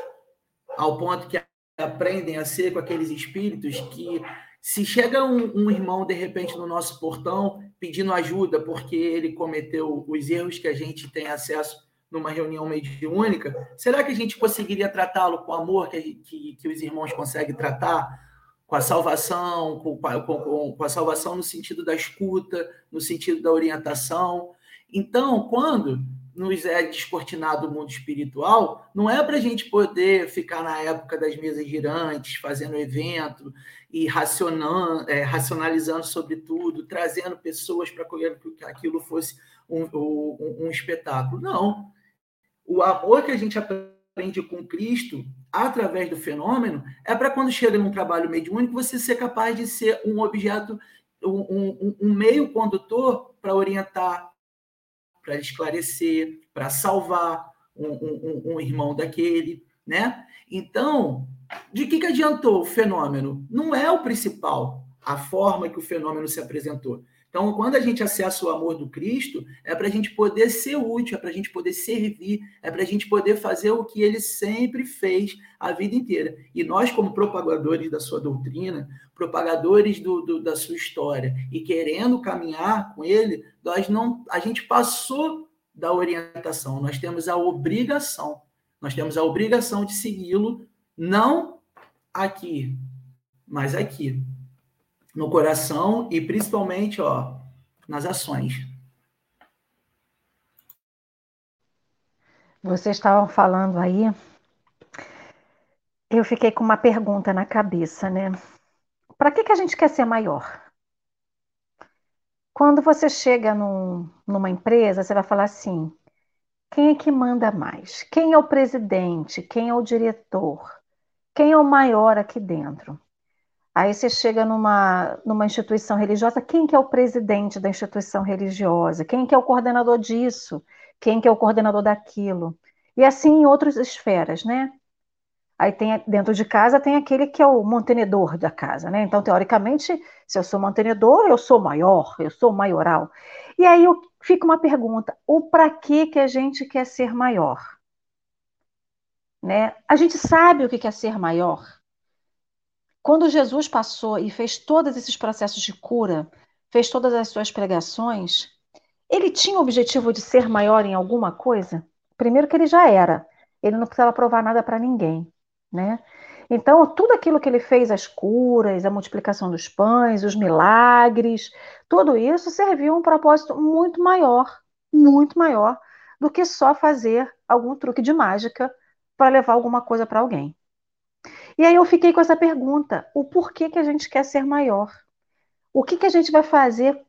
ao ponto que aprendem a ser com aqueles espíritos que, se chega um, um, irmão de repente no nosso portão pedindo ajuda porque ele cometeu os erros que a gente tem acesso numa reunião mediúnica, será que a gente conseguiria tratá-lo com o amor que, que, que os irmãos conseguem tratar? Com a salvação, com, com, com, a salvação no sentido da escuta, no sentido da orientação. Então, quando nos é descortinado o mundo espiritual, não é para a gente poder ficar na época das mesas girantes, fazendo evento e é, racionalizando sobre tudo, trazendo pessoas para que aquilo fosse um, um, um espetáculo. Não. O amor que a gente aprende com Cristo através do fenômeno, é para quando chega num trabalho mediúnico, você ser capaz de ser um objeto, um, um, um meio condutor para orientar, para esclarecer, para salvar um, um, irmão daquele, né? Então, de que, que adiantou o fenômeno? Não é o principal, a forma que o fenômeno se apresentou. Então, quando a gente acessa o amor do Cristo, é para a gente poder ser útil, é para a gente poder servir, é para a gente poder fazer o que ele sempre fez a vida inteira. E nós, como propagadores da sua doutrina, propagadores do, do, da sua história e querendo caminhar com ele, nós não, a gente passou da orientação, nós temos a obrigação, nós temos a obrigação de segui-lo, não aqui, mas aqui no coração e principalmente ó, nas ações. Vocês estavam falando aí eu fiquei com uma pergunta na cabeça, né? Para que, que a gente quer ser maior? Quando você chega num, numa empresa, você vai falar assim: quem é que manda mais? Quem é o presidente? Quem é o diretor? Quem é o maior aqui dentro? Aí você chega numa, numa instituição religiosa, quem que é o presidente da instituição religiosa? Quem que é o coordenador disso? Quem que é o coordenador daquilo? E assim em outras esferas, né? Aí tem dentro de casa tem aquele que é o mantenedor da casa, né? Então, teoricamente, se eu sou mantenedor, eu sou maior, eu sou maioral. E aí fica uma pergunta: o para que que a gente quer ser maior? Né? A gente sabe o que quer ser maior. Quando Jesus passou e fez todos esses processos de cura, fez todas as suas pregações, ele tinha o objetivo de ser maior em alguma coisa? Primeiro que ele já era, ele não precisava provar nada para ninguém né? Então, tudo aquilo que ele fez, as curas, a multiplicação dos pães, os milagres, tudo isso serviu a um propósito muito maior, muito maior do que só fazer algum truque de mágica para levar alguma coisa para alguém. E aí eu fiquei com essa pergunta: o porquê que a gente quer ser maior? O que, que a gente vai fazer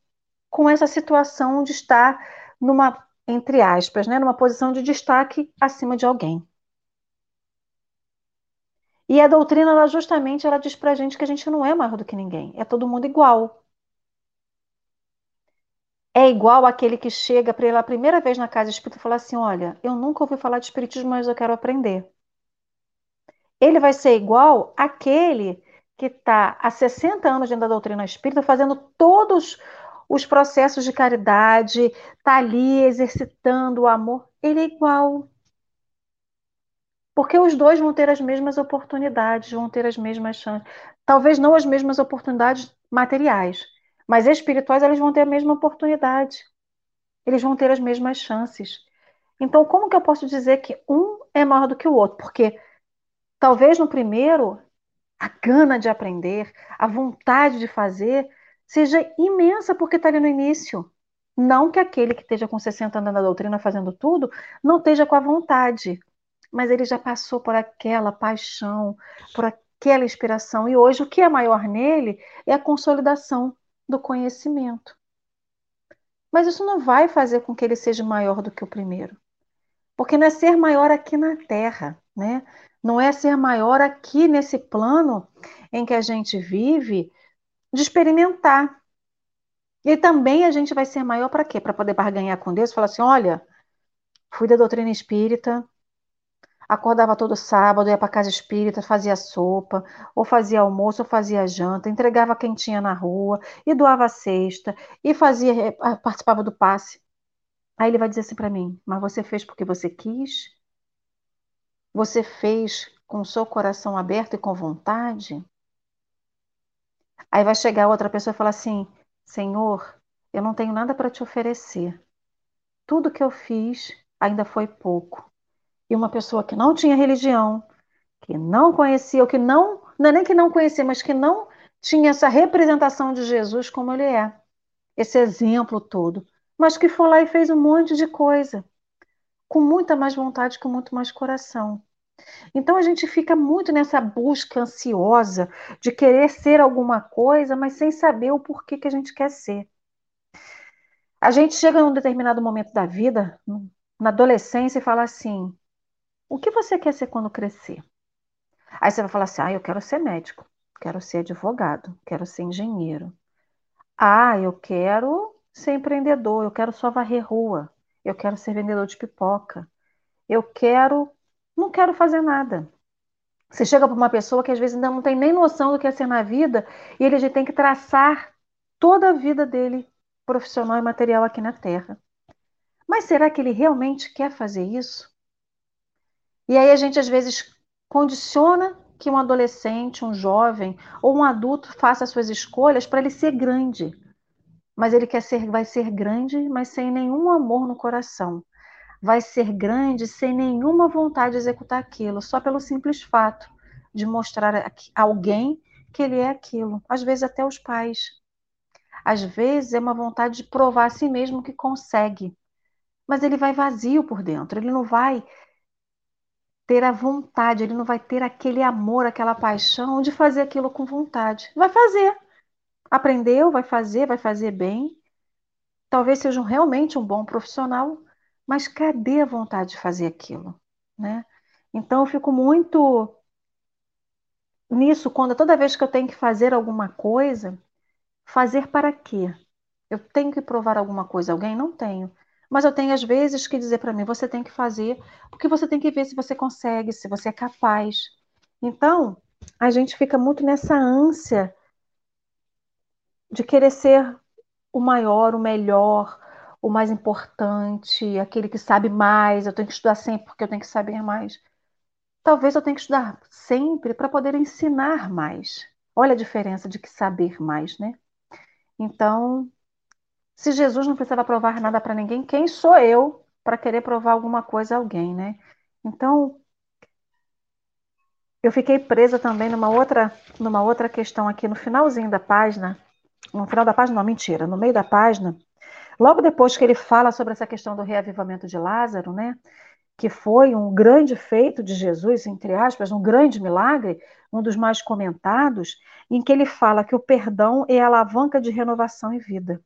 com essa situação de estar numa, entre aspas, né, numa posição de destaque acima de alguém? E a doutrina, ela justamente, ela diz pra gente que a gente não é maior do que ninguém, é todo mundo igual. É igual aquele que chega pela primeira vez na casa espírita e fala assim: Olha, eu nunca ouvi falar de espiritismo, mas eu quero aprender. Ele vai ser igual aquele que está há 60 anos dentro da doutrina espírita, fazendo todos os processos de caridade, está ali exercitando o amor. Ele é igual. Porque os dois vão ter as mesmas oportunidades, vão ter as mesmas chances. Talvez não as mesmas oportunidades materiais, mas espirituais eles vão ter a mesma oportunidade. Eles vão ter as mesmas chances. Então, como que eu posso dizer que um é maior do que o outro? Porque talvez no primeiro a gana de aprender, a vontade de fazer seja imensa porque está ali no início. Não que aquele que esteja com 60 anos na doutrina fazendo tudo não esteja com a vontade, mas ele já passou por aquela paixão, por aquela inspiração. E hoje o que é maior nele é a consolidação do conhecimento. Mas isso não vai fazer com que ele seja maior do que o primeiro. Porque não é ser maior aqui na Terra, né? Não é ser maior aqui nesse plano em que a gente vive de experimentar. E também a gente vai ser maior para quê? Para poder barganhar com Deus falar assim: olha, fui da doutrina espírita, Acordava todo sábado, ia para casa espírita, fazia sopa, ou fazia almoço, ou fazia janta, entregava quem tinha na rua, e doava a cesta, e fazia, eh, participava do passe. Aí ele vai dizer assim para mim: Mas você fez porque você quis? Você fez com o seu coração aberto e com vontade? Aí vai chegar outra pessoa e falar assim: Senhor, eu não tenho nada para te oferecer. Tudo que eu fiz ainda foi pouco e uma pessoa que não tinha religião, que não conhecia, ou que não, não é nem que não conhecia, mas que não tinha essa representação de Jesus como ele é, esse exemplo todo, mas que foi lá e fez um monte de coisa, com muita mais vontade, com muito mais coração. Então a gente fica muito nessa busca ansiosa de querer ser alguma coisa, mas sem saber o porquê que a gente quer ser. A gente chega num determinado momento da vida, na adolescência, e fala assim: o que você quer ser quando crescer? Aí você vai falar assim: ah, eu quero ser médico, quero ser advogado, quero ser engenheiro. Ah, eu quero ser empreendedor, eu quero só varrer rua, eu quero ser vendedor de pipoca, eu quero. Não quero fazer nada. Você chega para uma pessoa que às vezes ainda não tem nem noção do que é ser na vida e ele já tem que traçar toda a vida dele profissional e material aqui na Terra. Mas será que ele realmente quer fazer isso? E aí a gente às vezes condiciona que um adolescente, um jovem ou um adulto faça as suas escolhas para ele ser grande. Mas ele quer ser, vai ser grande, mas sem nenhum amor no coração. Vai ser grande sem nenhuma vontade de executar aquilo, só pelo simples fato de mostrar a alguém que ele é aquilo. Às vezes até os pais. Às vezes é uma vontade de provar a si mesmo que consegue. Mas ele vai vazio por dentro, ele não vai ter a vontade, ele não vai ter aquele amor, aquela paixão de fazer aquilo com vontade. Vai fazer. Aprendeu, vai fazer, vai fazer bem. Talvez seja realmente um bom profissional, mas cadê a vontade de fazer aquilo, né? Então eu fico muito nisso quando toda vez que eu tenho que fazer alguma coisa, fazer para quê? Eu tenho que provar alguma coisa a alguém? Não tenho. Mas eu tenho às vezes que dizer para mim, você tem que fazer, porque você tem que ver se você consegue, se você é capaz. Então, a gente fica muito nessa ânsia de querer ser o maior, o melhor, o mais importante, aquele que sabe mais, eu tenho que estudar sempre porque eu tenho que saber mais. Talvez eu tenha que estudar sempre para poder ensinar mais. Olha a diferença de que saber mais, né? Então, se Jesus não precisava provar nada para ninguém, quem sou eu para querer provar alguma coisa a alguém, né? Então, eu fiquei presa também numa outra, numa outra questão aqui no finalzinho da página. No final da página, não, mentira, no meio da página. Logo depois que ele fala sobre essa questão do reavivamento de Lázaro, né? Que foi um grande feito de Jesus, entre aspas, um grande milagre, um dos mais comentados, em que ele fala que o perdão é a alavanca de renovação e vida.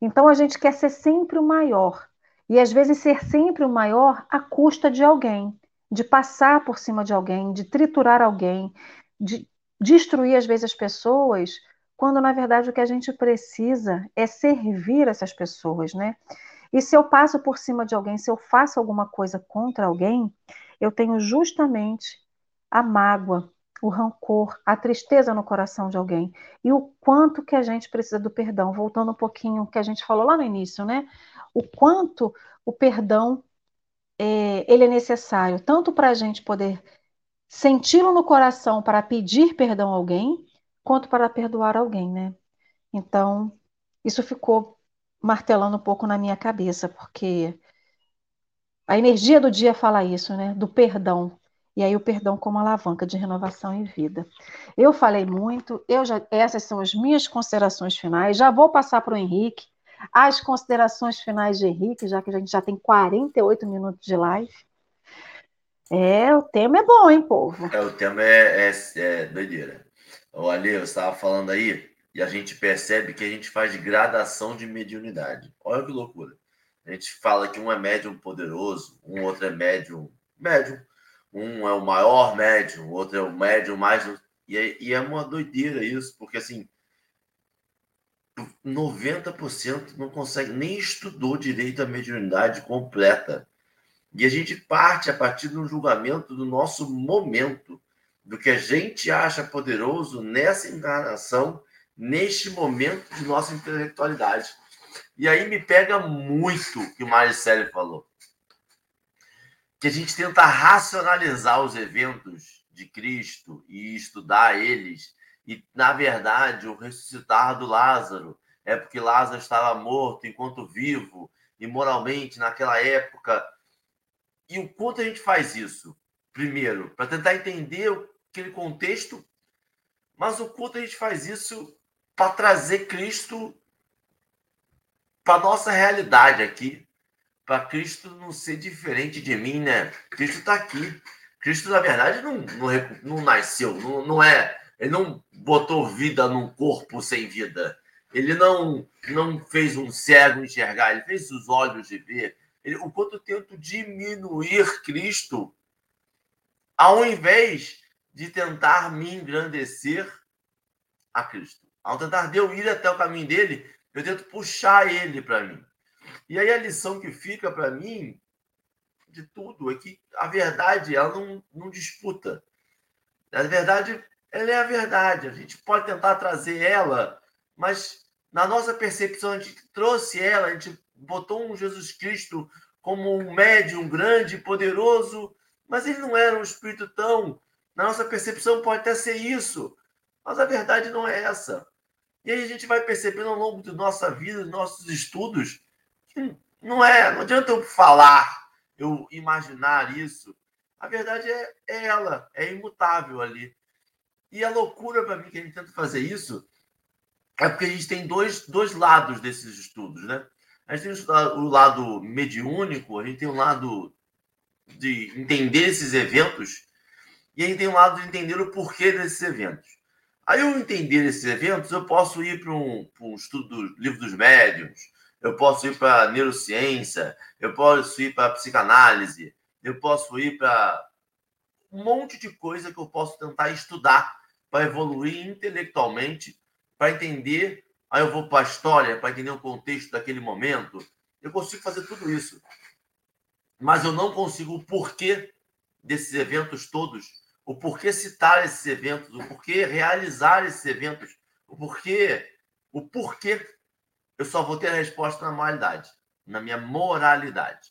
Então a gente quer ser sempre o maior. E às vezes ser sempre o maior à custa de alguém, de passar por cima de alguém, de triturar alguém, de destruir às vezes as pessoas, quando na verdade o que a gente precisa é servir essas pessoas, né? E se eu passo por cima de alguém, se eu faço alguma coisa contra alguém, eu tenho justamente a mágoa, o rancor, a tristeza no coração de alguém e o quanto que a gente precisa do perdão. Voltando um pouquinho que a gente falou lá no início, né? O quanto o perdão é, ele é necessário tanto para a gente poder senti-lo no coração para pedir perdão a alguém, quanto para perdoar alguém, né? Então isso ficou martelando um pouco na minha cabeça, porque a energia do dia fala isso, né? Do perdão. E aí o perdão como alavanca de renovação e vida. Eu falei muito, eu já, essas são as minhas considerações finais. Já vou passar para o Henrique as considerações finais de Henrique, já que a gente já tem 48 minutos de live. É, o tema é bom, hein, povo? É, o tema é, é, é doideira. O Ali, eu estava falando aí, e a gente percebe que a gente faz gradação de mediunidade. Olha que loucura. A gente fala que um é médium poderoso, um outro é médium médium um é o maior médium, outro é o médium mais. E é, e é uma doideira isso, porque assim, 90% não consegue, nem estudou direito a mediunidade completa. E a gente parte a partir de um julgamento do nosso momento, do que a gente acha poderoso nessa encarnação, neste momento de nossa intelectualidade. E aí me pega muito o que o Maricele falou que a gente tenta racionalizar os eventos de Cristo e estudar eles. E, na verdade, o ressuscitar do Lázaro é porque Lázaro estava morto enquanto vivo, e moralmente, naquela época. E o quanto a gente faz isso? Primeiro, para tentar entender aquele contexto, mas o quanto a gente faz isso para trazer Cristo para nossa realidade aqui, para Cristo não ser diferente de mim, né? Cristo está aqui. Cristo, na verdade, não, não, não nasceu, não, não é. Ele não botou vida num corpo sem vida. Ele não, não fez um cego enxergar, ele fez os olhos de ver. Ele, o quanto eu tento diminuir Cristo, ao invés de tentar me engrandecer a Cristo. Ao tentar eu ir até o caminho dele, eu tento puxar ele para mim. E aí a lição que fica para mim de tudo é que a verdade ela não, não disputa. A verdade ela é a verdade. A gente pode tentar trazer ela, mas na nossa percepção a gente trouxe ela, a gente botou um Jesus Cristo como um médium grande, poderoso, mas ele não era um espírito tão. Na nossa percepção pode até ser isso, mas a verdade não é essa. E aí a gente vai percebendo ao longo da nossa vida, dos nossos estudos, não é, não adianta eu falar, eu imaginar isso. A verdade é, é ela, é imutável ali. E a loucura para mim que a gente tenta fazer isso é porque a gente tem dois, dois lados desses estudos, né? A gente tem o lado mediúnico, a gente tem o lado de entender esses eventos e aí tem um lado de entender o porquê desses eventos. Aí eu entender esses eventos, eu posso ir para um, um, estudo do livro dos médiuns, eu posso ir para neurociência, eu posso ir para psicanálise, eu posso ir para um monte de coisa que eu posso tentar estudar para evoluir intelectualmente, para entender. Aí eu vou para a história, para entender o contexto daquele momento. Eu consigo fazer tudo isso. Mas eu não consigo o porquê desses eventos todos, o porquê citar esses eventos, o porquê realizar esses eventos, o porquê, o porquê. Eu só vou ter a resposta na moralidade, na minha moralidade.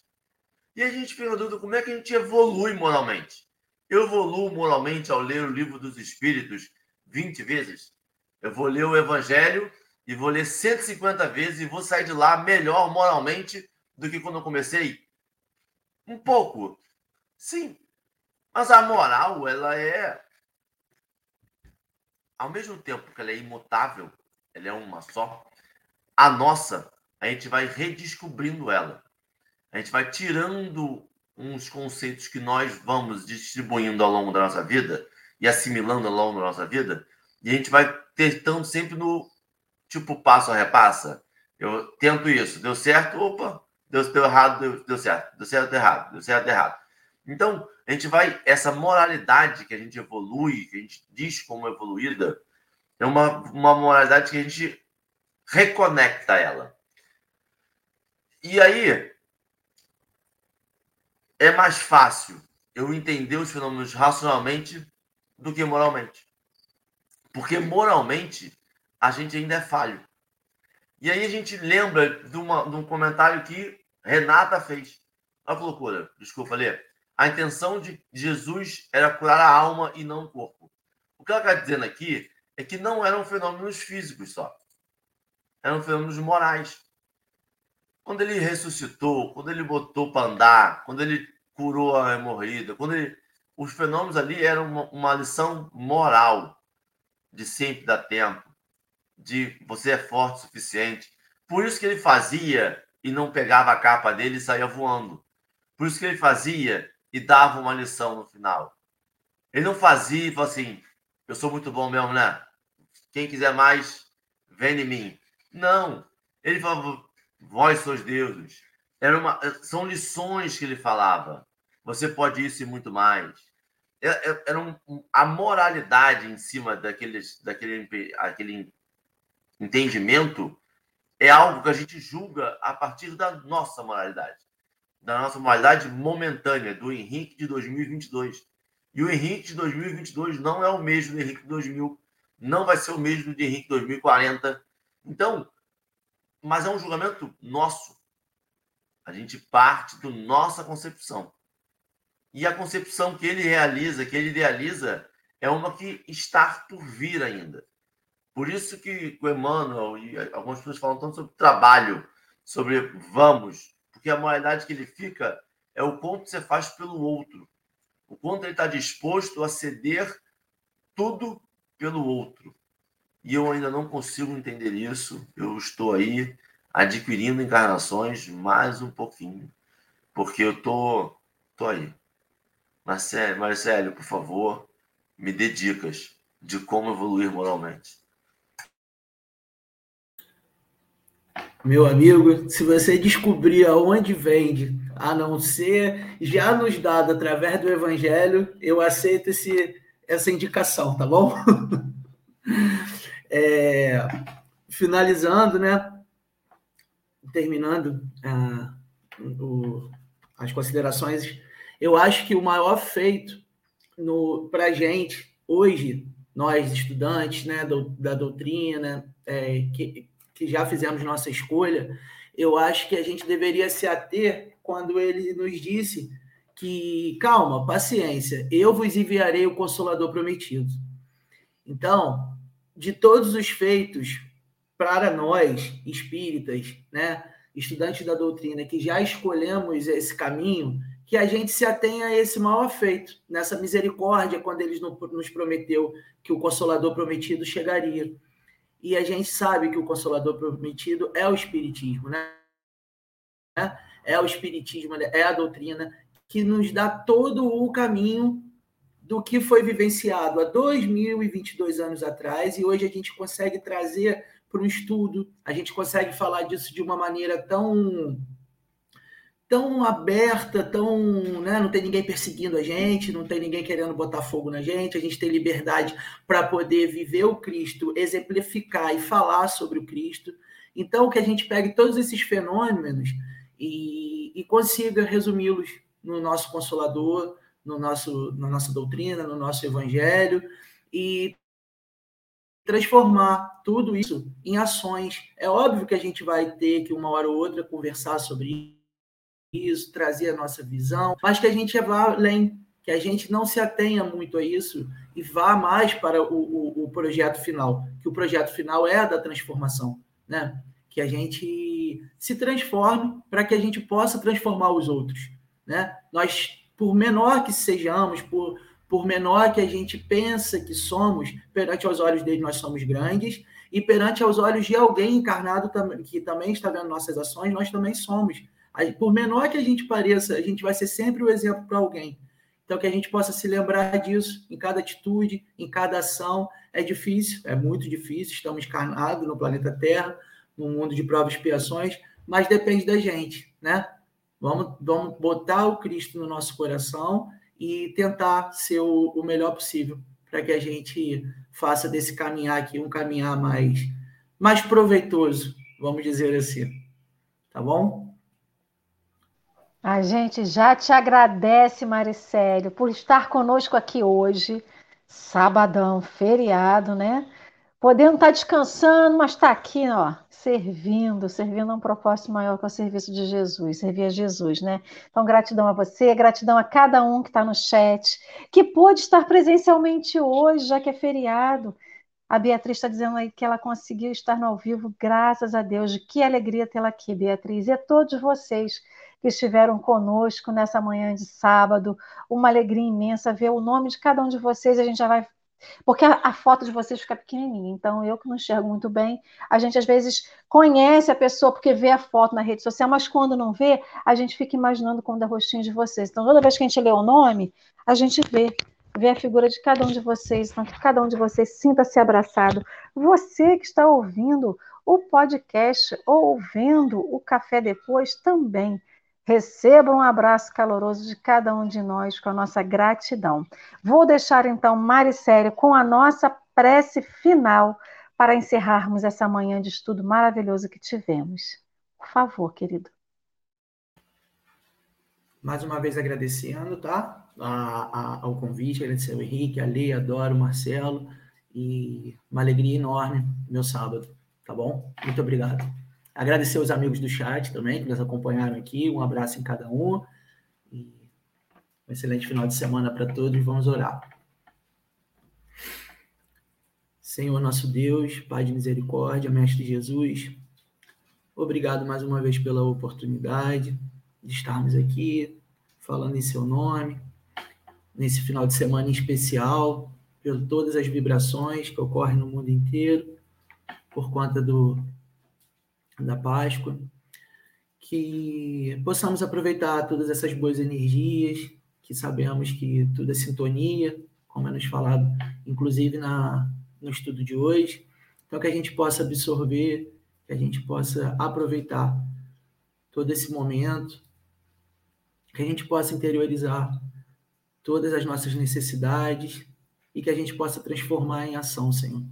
E a gente pergunta como é que a gente evolui moralmente. Eu evoluo moralmente ao ler o livro dos Espíritos 20 vezes. Eu vou ler o Evangelho e vou ler 150 vezes e vou sair de lá melhor moralmente do que quando eu comecei? Um pouco. Sim. Mas a moral, ela é. Ao mesmo tempo que ela é imutável, ela é uma só, a nossa, a gente vai redescobrindo ela. A gente vai tirando uns conceitos que nós vamos distribuindo ao longo da nossa vida e assimilando ao longo da nossa vida, e a gente vai tentando sempre no tipo passo a repassa. Eu tento isso, deu certo, opa, deu, deu errado, deu, deu certo, deu certo, deu errado, deu certo, deu errado. Então, a gente vai, essa moralidade que a gente evolui, que a gente diz como evoluída, é uma, uma moralidade que a gente reconecta ela. E aí, é mais fácil eu entender os fenômenos racionalmente do que moralmente. Porque moralmente a gente ainda é falho. E aí a gente lembra de, uma, de um comentário que Renata fez. Olha que loucura, desculpa ler. A intenção de Jesus era curar a alma e não o corpo. O que ela está dizendo aqui é que não eram fenômenos físicos só. Eram fenômenos morais. Quando ele ressuscitou, quando ele botou para andar, quando ele curou a hemorroida, quando ele, os fenômenos ali eram uma, uma lição moral de sempre dar tempo, de você é forte o suficiente. Por isso que ele fazia e não pegava a capa dele e saía voando. Por isso que ele fazia e dava uma lição no final. Ele não fazia e falou assim: eu sou muito bom mesmo, né? Quem quiser mais, vem em mim. Não. Ele falava: Vós sois deuses. Era uma, são lições que ele falava. Você pode isso e muito mais. É, é, era um, a moralidade em cima daqueles, daquele aquele entendimento é algo que a gente julga a partir da nossa moralidade, da nossa moralidade momentânea, do Henrique de 2022. E o Henrique de 2022 não é o mesmo do Henrique de 2000, não vai ser o mesmo do Henrique de 2040. Então, mas é um julgamento nosso. A gente parte da nossa concepção. E a concepção que ele realiza, que ele idealiza, é uma que está por vir ainda. Por isso que o Emmanuel e algumas pessoas falam tanto sobre trabalho, sobre vamos, porque a moralidade que ele fica é o quanto você faz pelo outro, o quanto ele está disposto a ceder tudo pelo outro. E eu ainda não consigo entender isso. Eu estou aí adquirindo encarnações mais um pouquinho, porque eu tô, tô aí. Marcelo, Marcelo, por favor, me dê dicas de como evoluir moralmente. Meu amigo, se você descobrir aonde vende, a não ser já nos dado através do Evangelho, eu aceito esse, essa indicação, tá bom? É, finalizando, né? Terminando uh, o, as considerações, eu acho que o maior feito para a gente hoje, nós estudantes né, do, da doutrina, é, que, que já fizemos nossa escolha, eu acho que a gente deveria se ater quando ele nos disse que, calma, paciência, eu vos enviarei o Consolador prometido. Então, de todos os feitos para nós, espíritas, né, estudantes da doutrina, que já escolhemos esse caminho, que a gente se atenha a esse maior feito, nessa misericórdia, quando eles nos prometeu que o Consolador prometido chegaria. E a gente sabe que o Consolador prometido é o Espiritismo, né? É o Espiritismo, é a doutrina que nos dá todo o caminho do que foi vivenciado há 2022 anos atrás e hoje a gente consegue trazer para um estudo, a gente consegue falar disso de uma maneira tão tão aberta, tão, né, não tem ninguém perseguindo a gente, não tem ninguém querendo botar fogo na gente, a gente tem liberdade para poder viver o Cristo, exemplificar e falar sobre o Cristo. Então, que a gente pegue todos esses fenômenos e, e consiga resumi-los no nosso Consolador, no nosso, na nossa doutrina, no nosso Evangelho, e transformar tudo isso em ações. É óbvio que a gente vai ter que, uma hora ou outra, conversar sobre isso, trazer a nossa visão, mas que a gente vá além, que a gente não se atenha muito a isso e vá mais para o, o, o projeto final, que o projeto final é da transformação, né? Que a gente se transforme para que a gente possa transformar os outros, né? Nós, por menor que sejamos, por por menor que a gente pensa que somos, perante os olhos dele nós somos grandes, e perante os olhos de alguém encarnado que também está vendo nossas ações, nós também somos. Por menor que a gente pareça, a gente vai ser sempre o exemplo para alguém. Então, que a gente possa se lembrar disso em cada atitude, em cada ação. É difícil, é muito difícil, estamos encarnados no planeta Terra, num mundo de provas e expiações, mas depende da gente, né? Vamos, vamos botar o Cristo no nosso coração e tentar ser o, o melhor possível para que a gente faça desse caminhar aqui um caminhar mais, mais proveitoso, vamos dizer assim. Tá bom? A gente já te agradece, Maricélio, por estar conosco aqui hoje, sabadão, feriado, né? Podendo estar descansando, mas está aqui, ó, servindo, servindo a um propósito maior que o serviço de Jesus, servir a Jesus, né? Então, gratidão a você, gratidão a cada um que está no chat, que pôde estar presencialmente hoje, já que é feriado. A Beatriz está dizendo aí que ela conseguiu estar no ao vivo, graças a Deus. Que alegria tê-la aqui, Beatriz. E a todos vocês que estiveram conosco nessa manhã de sábado. Uma alegria imensa ver o nome de cada um de vocês. A gente já vai. Porque a, a foto de vocês fica pequenininha, então eu que não enxergo muito bem. A gente às vezes conhece a pessoa porque vê a foto na rede social, mas quando não vê, a gente fica imaginando quando é rostinho de vocês. Então toda vez que a gente lê o nome, a gente vê vê a figura de cada um de vocês, então que cada um de vocês sinta-se abraçado. Você que está ouvindo o podcast ou vendo o café depois também. Receba um abraço caloroso de cada um de nós com a nossa gratidão. Vou deixar então Maricélia com a nossa prece final para encerrarmos essa manhã de estudo maravilhoso que tivemos. Por favor, querido. Mais uma vez agradecendo, tá? A, a, ao convite, agradecer ao Henrique, a Lei, adoro, o Marcelo, e uma alegria enorme meu sábado, tá bom? Muito obrigado. Agradecer os amigos do chat também, que nos acompanharam aqui. Um abraço em cada um. E um excelente final de semana para todos. Vamos orar. Senhor nosso Deus, Pai de misericórdia, Mestre Jesus, obrigado mais uma vez pela oportunidade de estarmos aqui falando em seu nome, nesse final de semana em especial, por todas as vibrações que ocorrem no mundo inteiro, por conta do da Páscoa, que possamos aproveitar todas essas boas energias, que sabemos que tudo é sintonia, como é nos falado, inclusive na, no estudo de hoje. Então, que a gente possa absorver, que a gente possa aproveitar todo esse momento, que a gente possa interiorizar todas as nossas necessidades e que a gente possa transformar em ação, Senhor.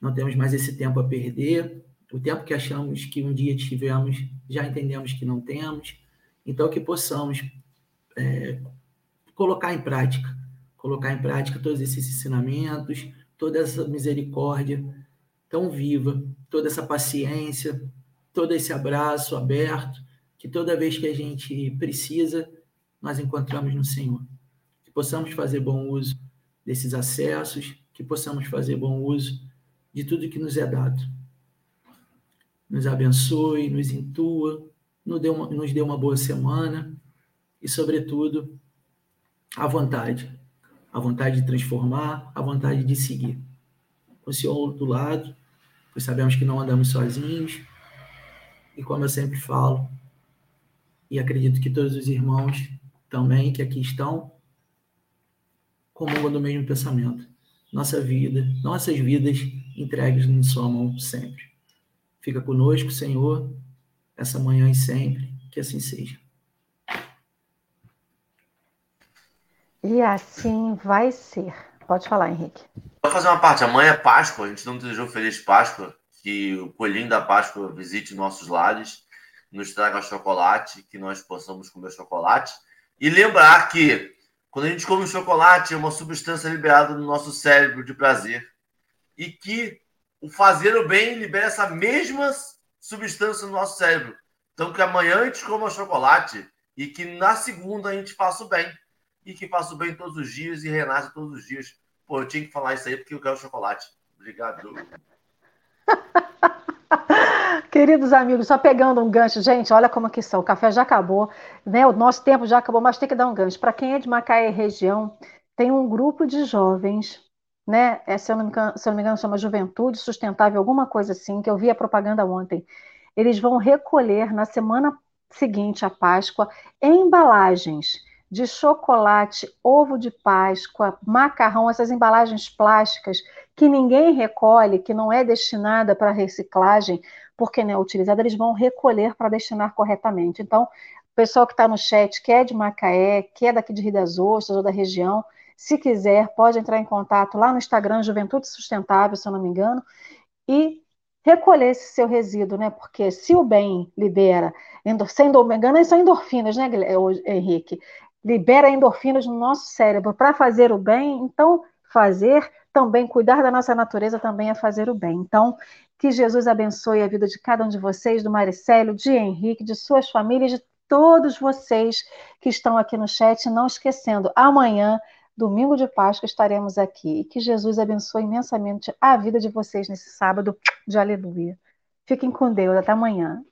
Não temos mais esse tempo a perder, o tempo que achamos que um dia tivemos, já entendemos que não temos. Então, que possamos é, colocar em prática, colocar em prática todos esses ensinamentos, toda essa misericórdia tão viva, toda essa paciência, todo esse abraço aberto, que toda vez que a gente precisa, nós encontramos no Senhor. Que possamos fazer bom uso desses acessos, que possamos fazer bom uso de tudo que nos é dado nos abençoe, nos intua, nos dê uma, nos uma boa semana e, sobretudo, a vontade. A vontade de transformar, a vontade de seguir. Com o Senhor do lado, pois sabemos que não andamos sozinhos. E como eu sempre falo, e acredito que todos os irmãos também, que aqui estão, comungam do mesmo pensamento. Nossa vida, nossas vidas entregues em sua mão sempre. Fica conosco, Senhor, essa manhã e sempre, que assim seja. E assim vai ser. Pode falar, Henrique. Vou fazer uma parte. Amanhã é Páscoa. A gente não desejou feliz Páscoa. Que o coelhinho da Páscoa visite nossos lares, nos traga chocolate, que nós possamos comer chocolate. E lembrar que quando a gente come chocolate, é uma substância liberada no nosso cérebro de prazer. E que o fazer o bem libera essa mesma substância no nosso cérebro. Então, que amanhã a gente coma chocolate e que na segunda a gente faça o bem e que faço bem todos os dias e renasce todos os dias. Pô, eu tinha que falar isso aí porque eu quero chocolate. Obrigado. Queridos amigos, só pegando um gancho, gente, olha como que são. O café já acabou, né? O nosso tempo já acabou, mas tem que dar um gancho. Para quem é de Macaé região, tem um grupo de jovens, né? É, se, eu não me engano, se eu não me engano, chama Juventude Sustentável, alguma coisa assim, que eu vi a propaganda ontem. Eles vão recolher na semana seguinte à Páscoa embalagens de chocolate, ovo de Páscoa, macarrão, essas embalagens plásticas que ninguém recolhe, que não é destinada para reciclagem, porque não é utilizada, eles vão recolher para destinar corretamente. Então, o pessoal que está no chat, que é de Macaé, que é daqui de Rio das Ostras ou da região, se quiser, pode entrar em contato lá no Instagram, Juventude Sustentável, se eu não me engano, e recolher esse seu resíduo, né? Porque se o bem libera, sem engano, são endorfinas, né, Henrique? libera endorfinas no nosso cérebro para fazer o bem, então fazer também, cuidar da nossa natureza também é fazer o bem. Então, que Jesus abençoe a vida de cada um de vocês, do Maricélio, de Henrique, de suas famílias, de todos vocês que estão aqui no chat. Não esquecendo, amanhã, domingo de Páscoa, estaremos aqui. E que Jesus abençoe imensamente a vida de vocês nesse sábado de aleluia. Fiquem com Deus. Até amanhã.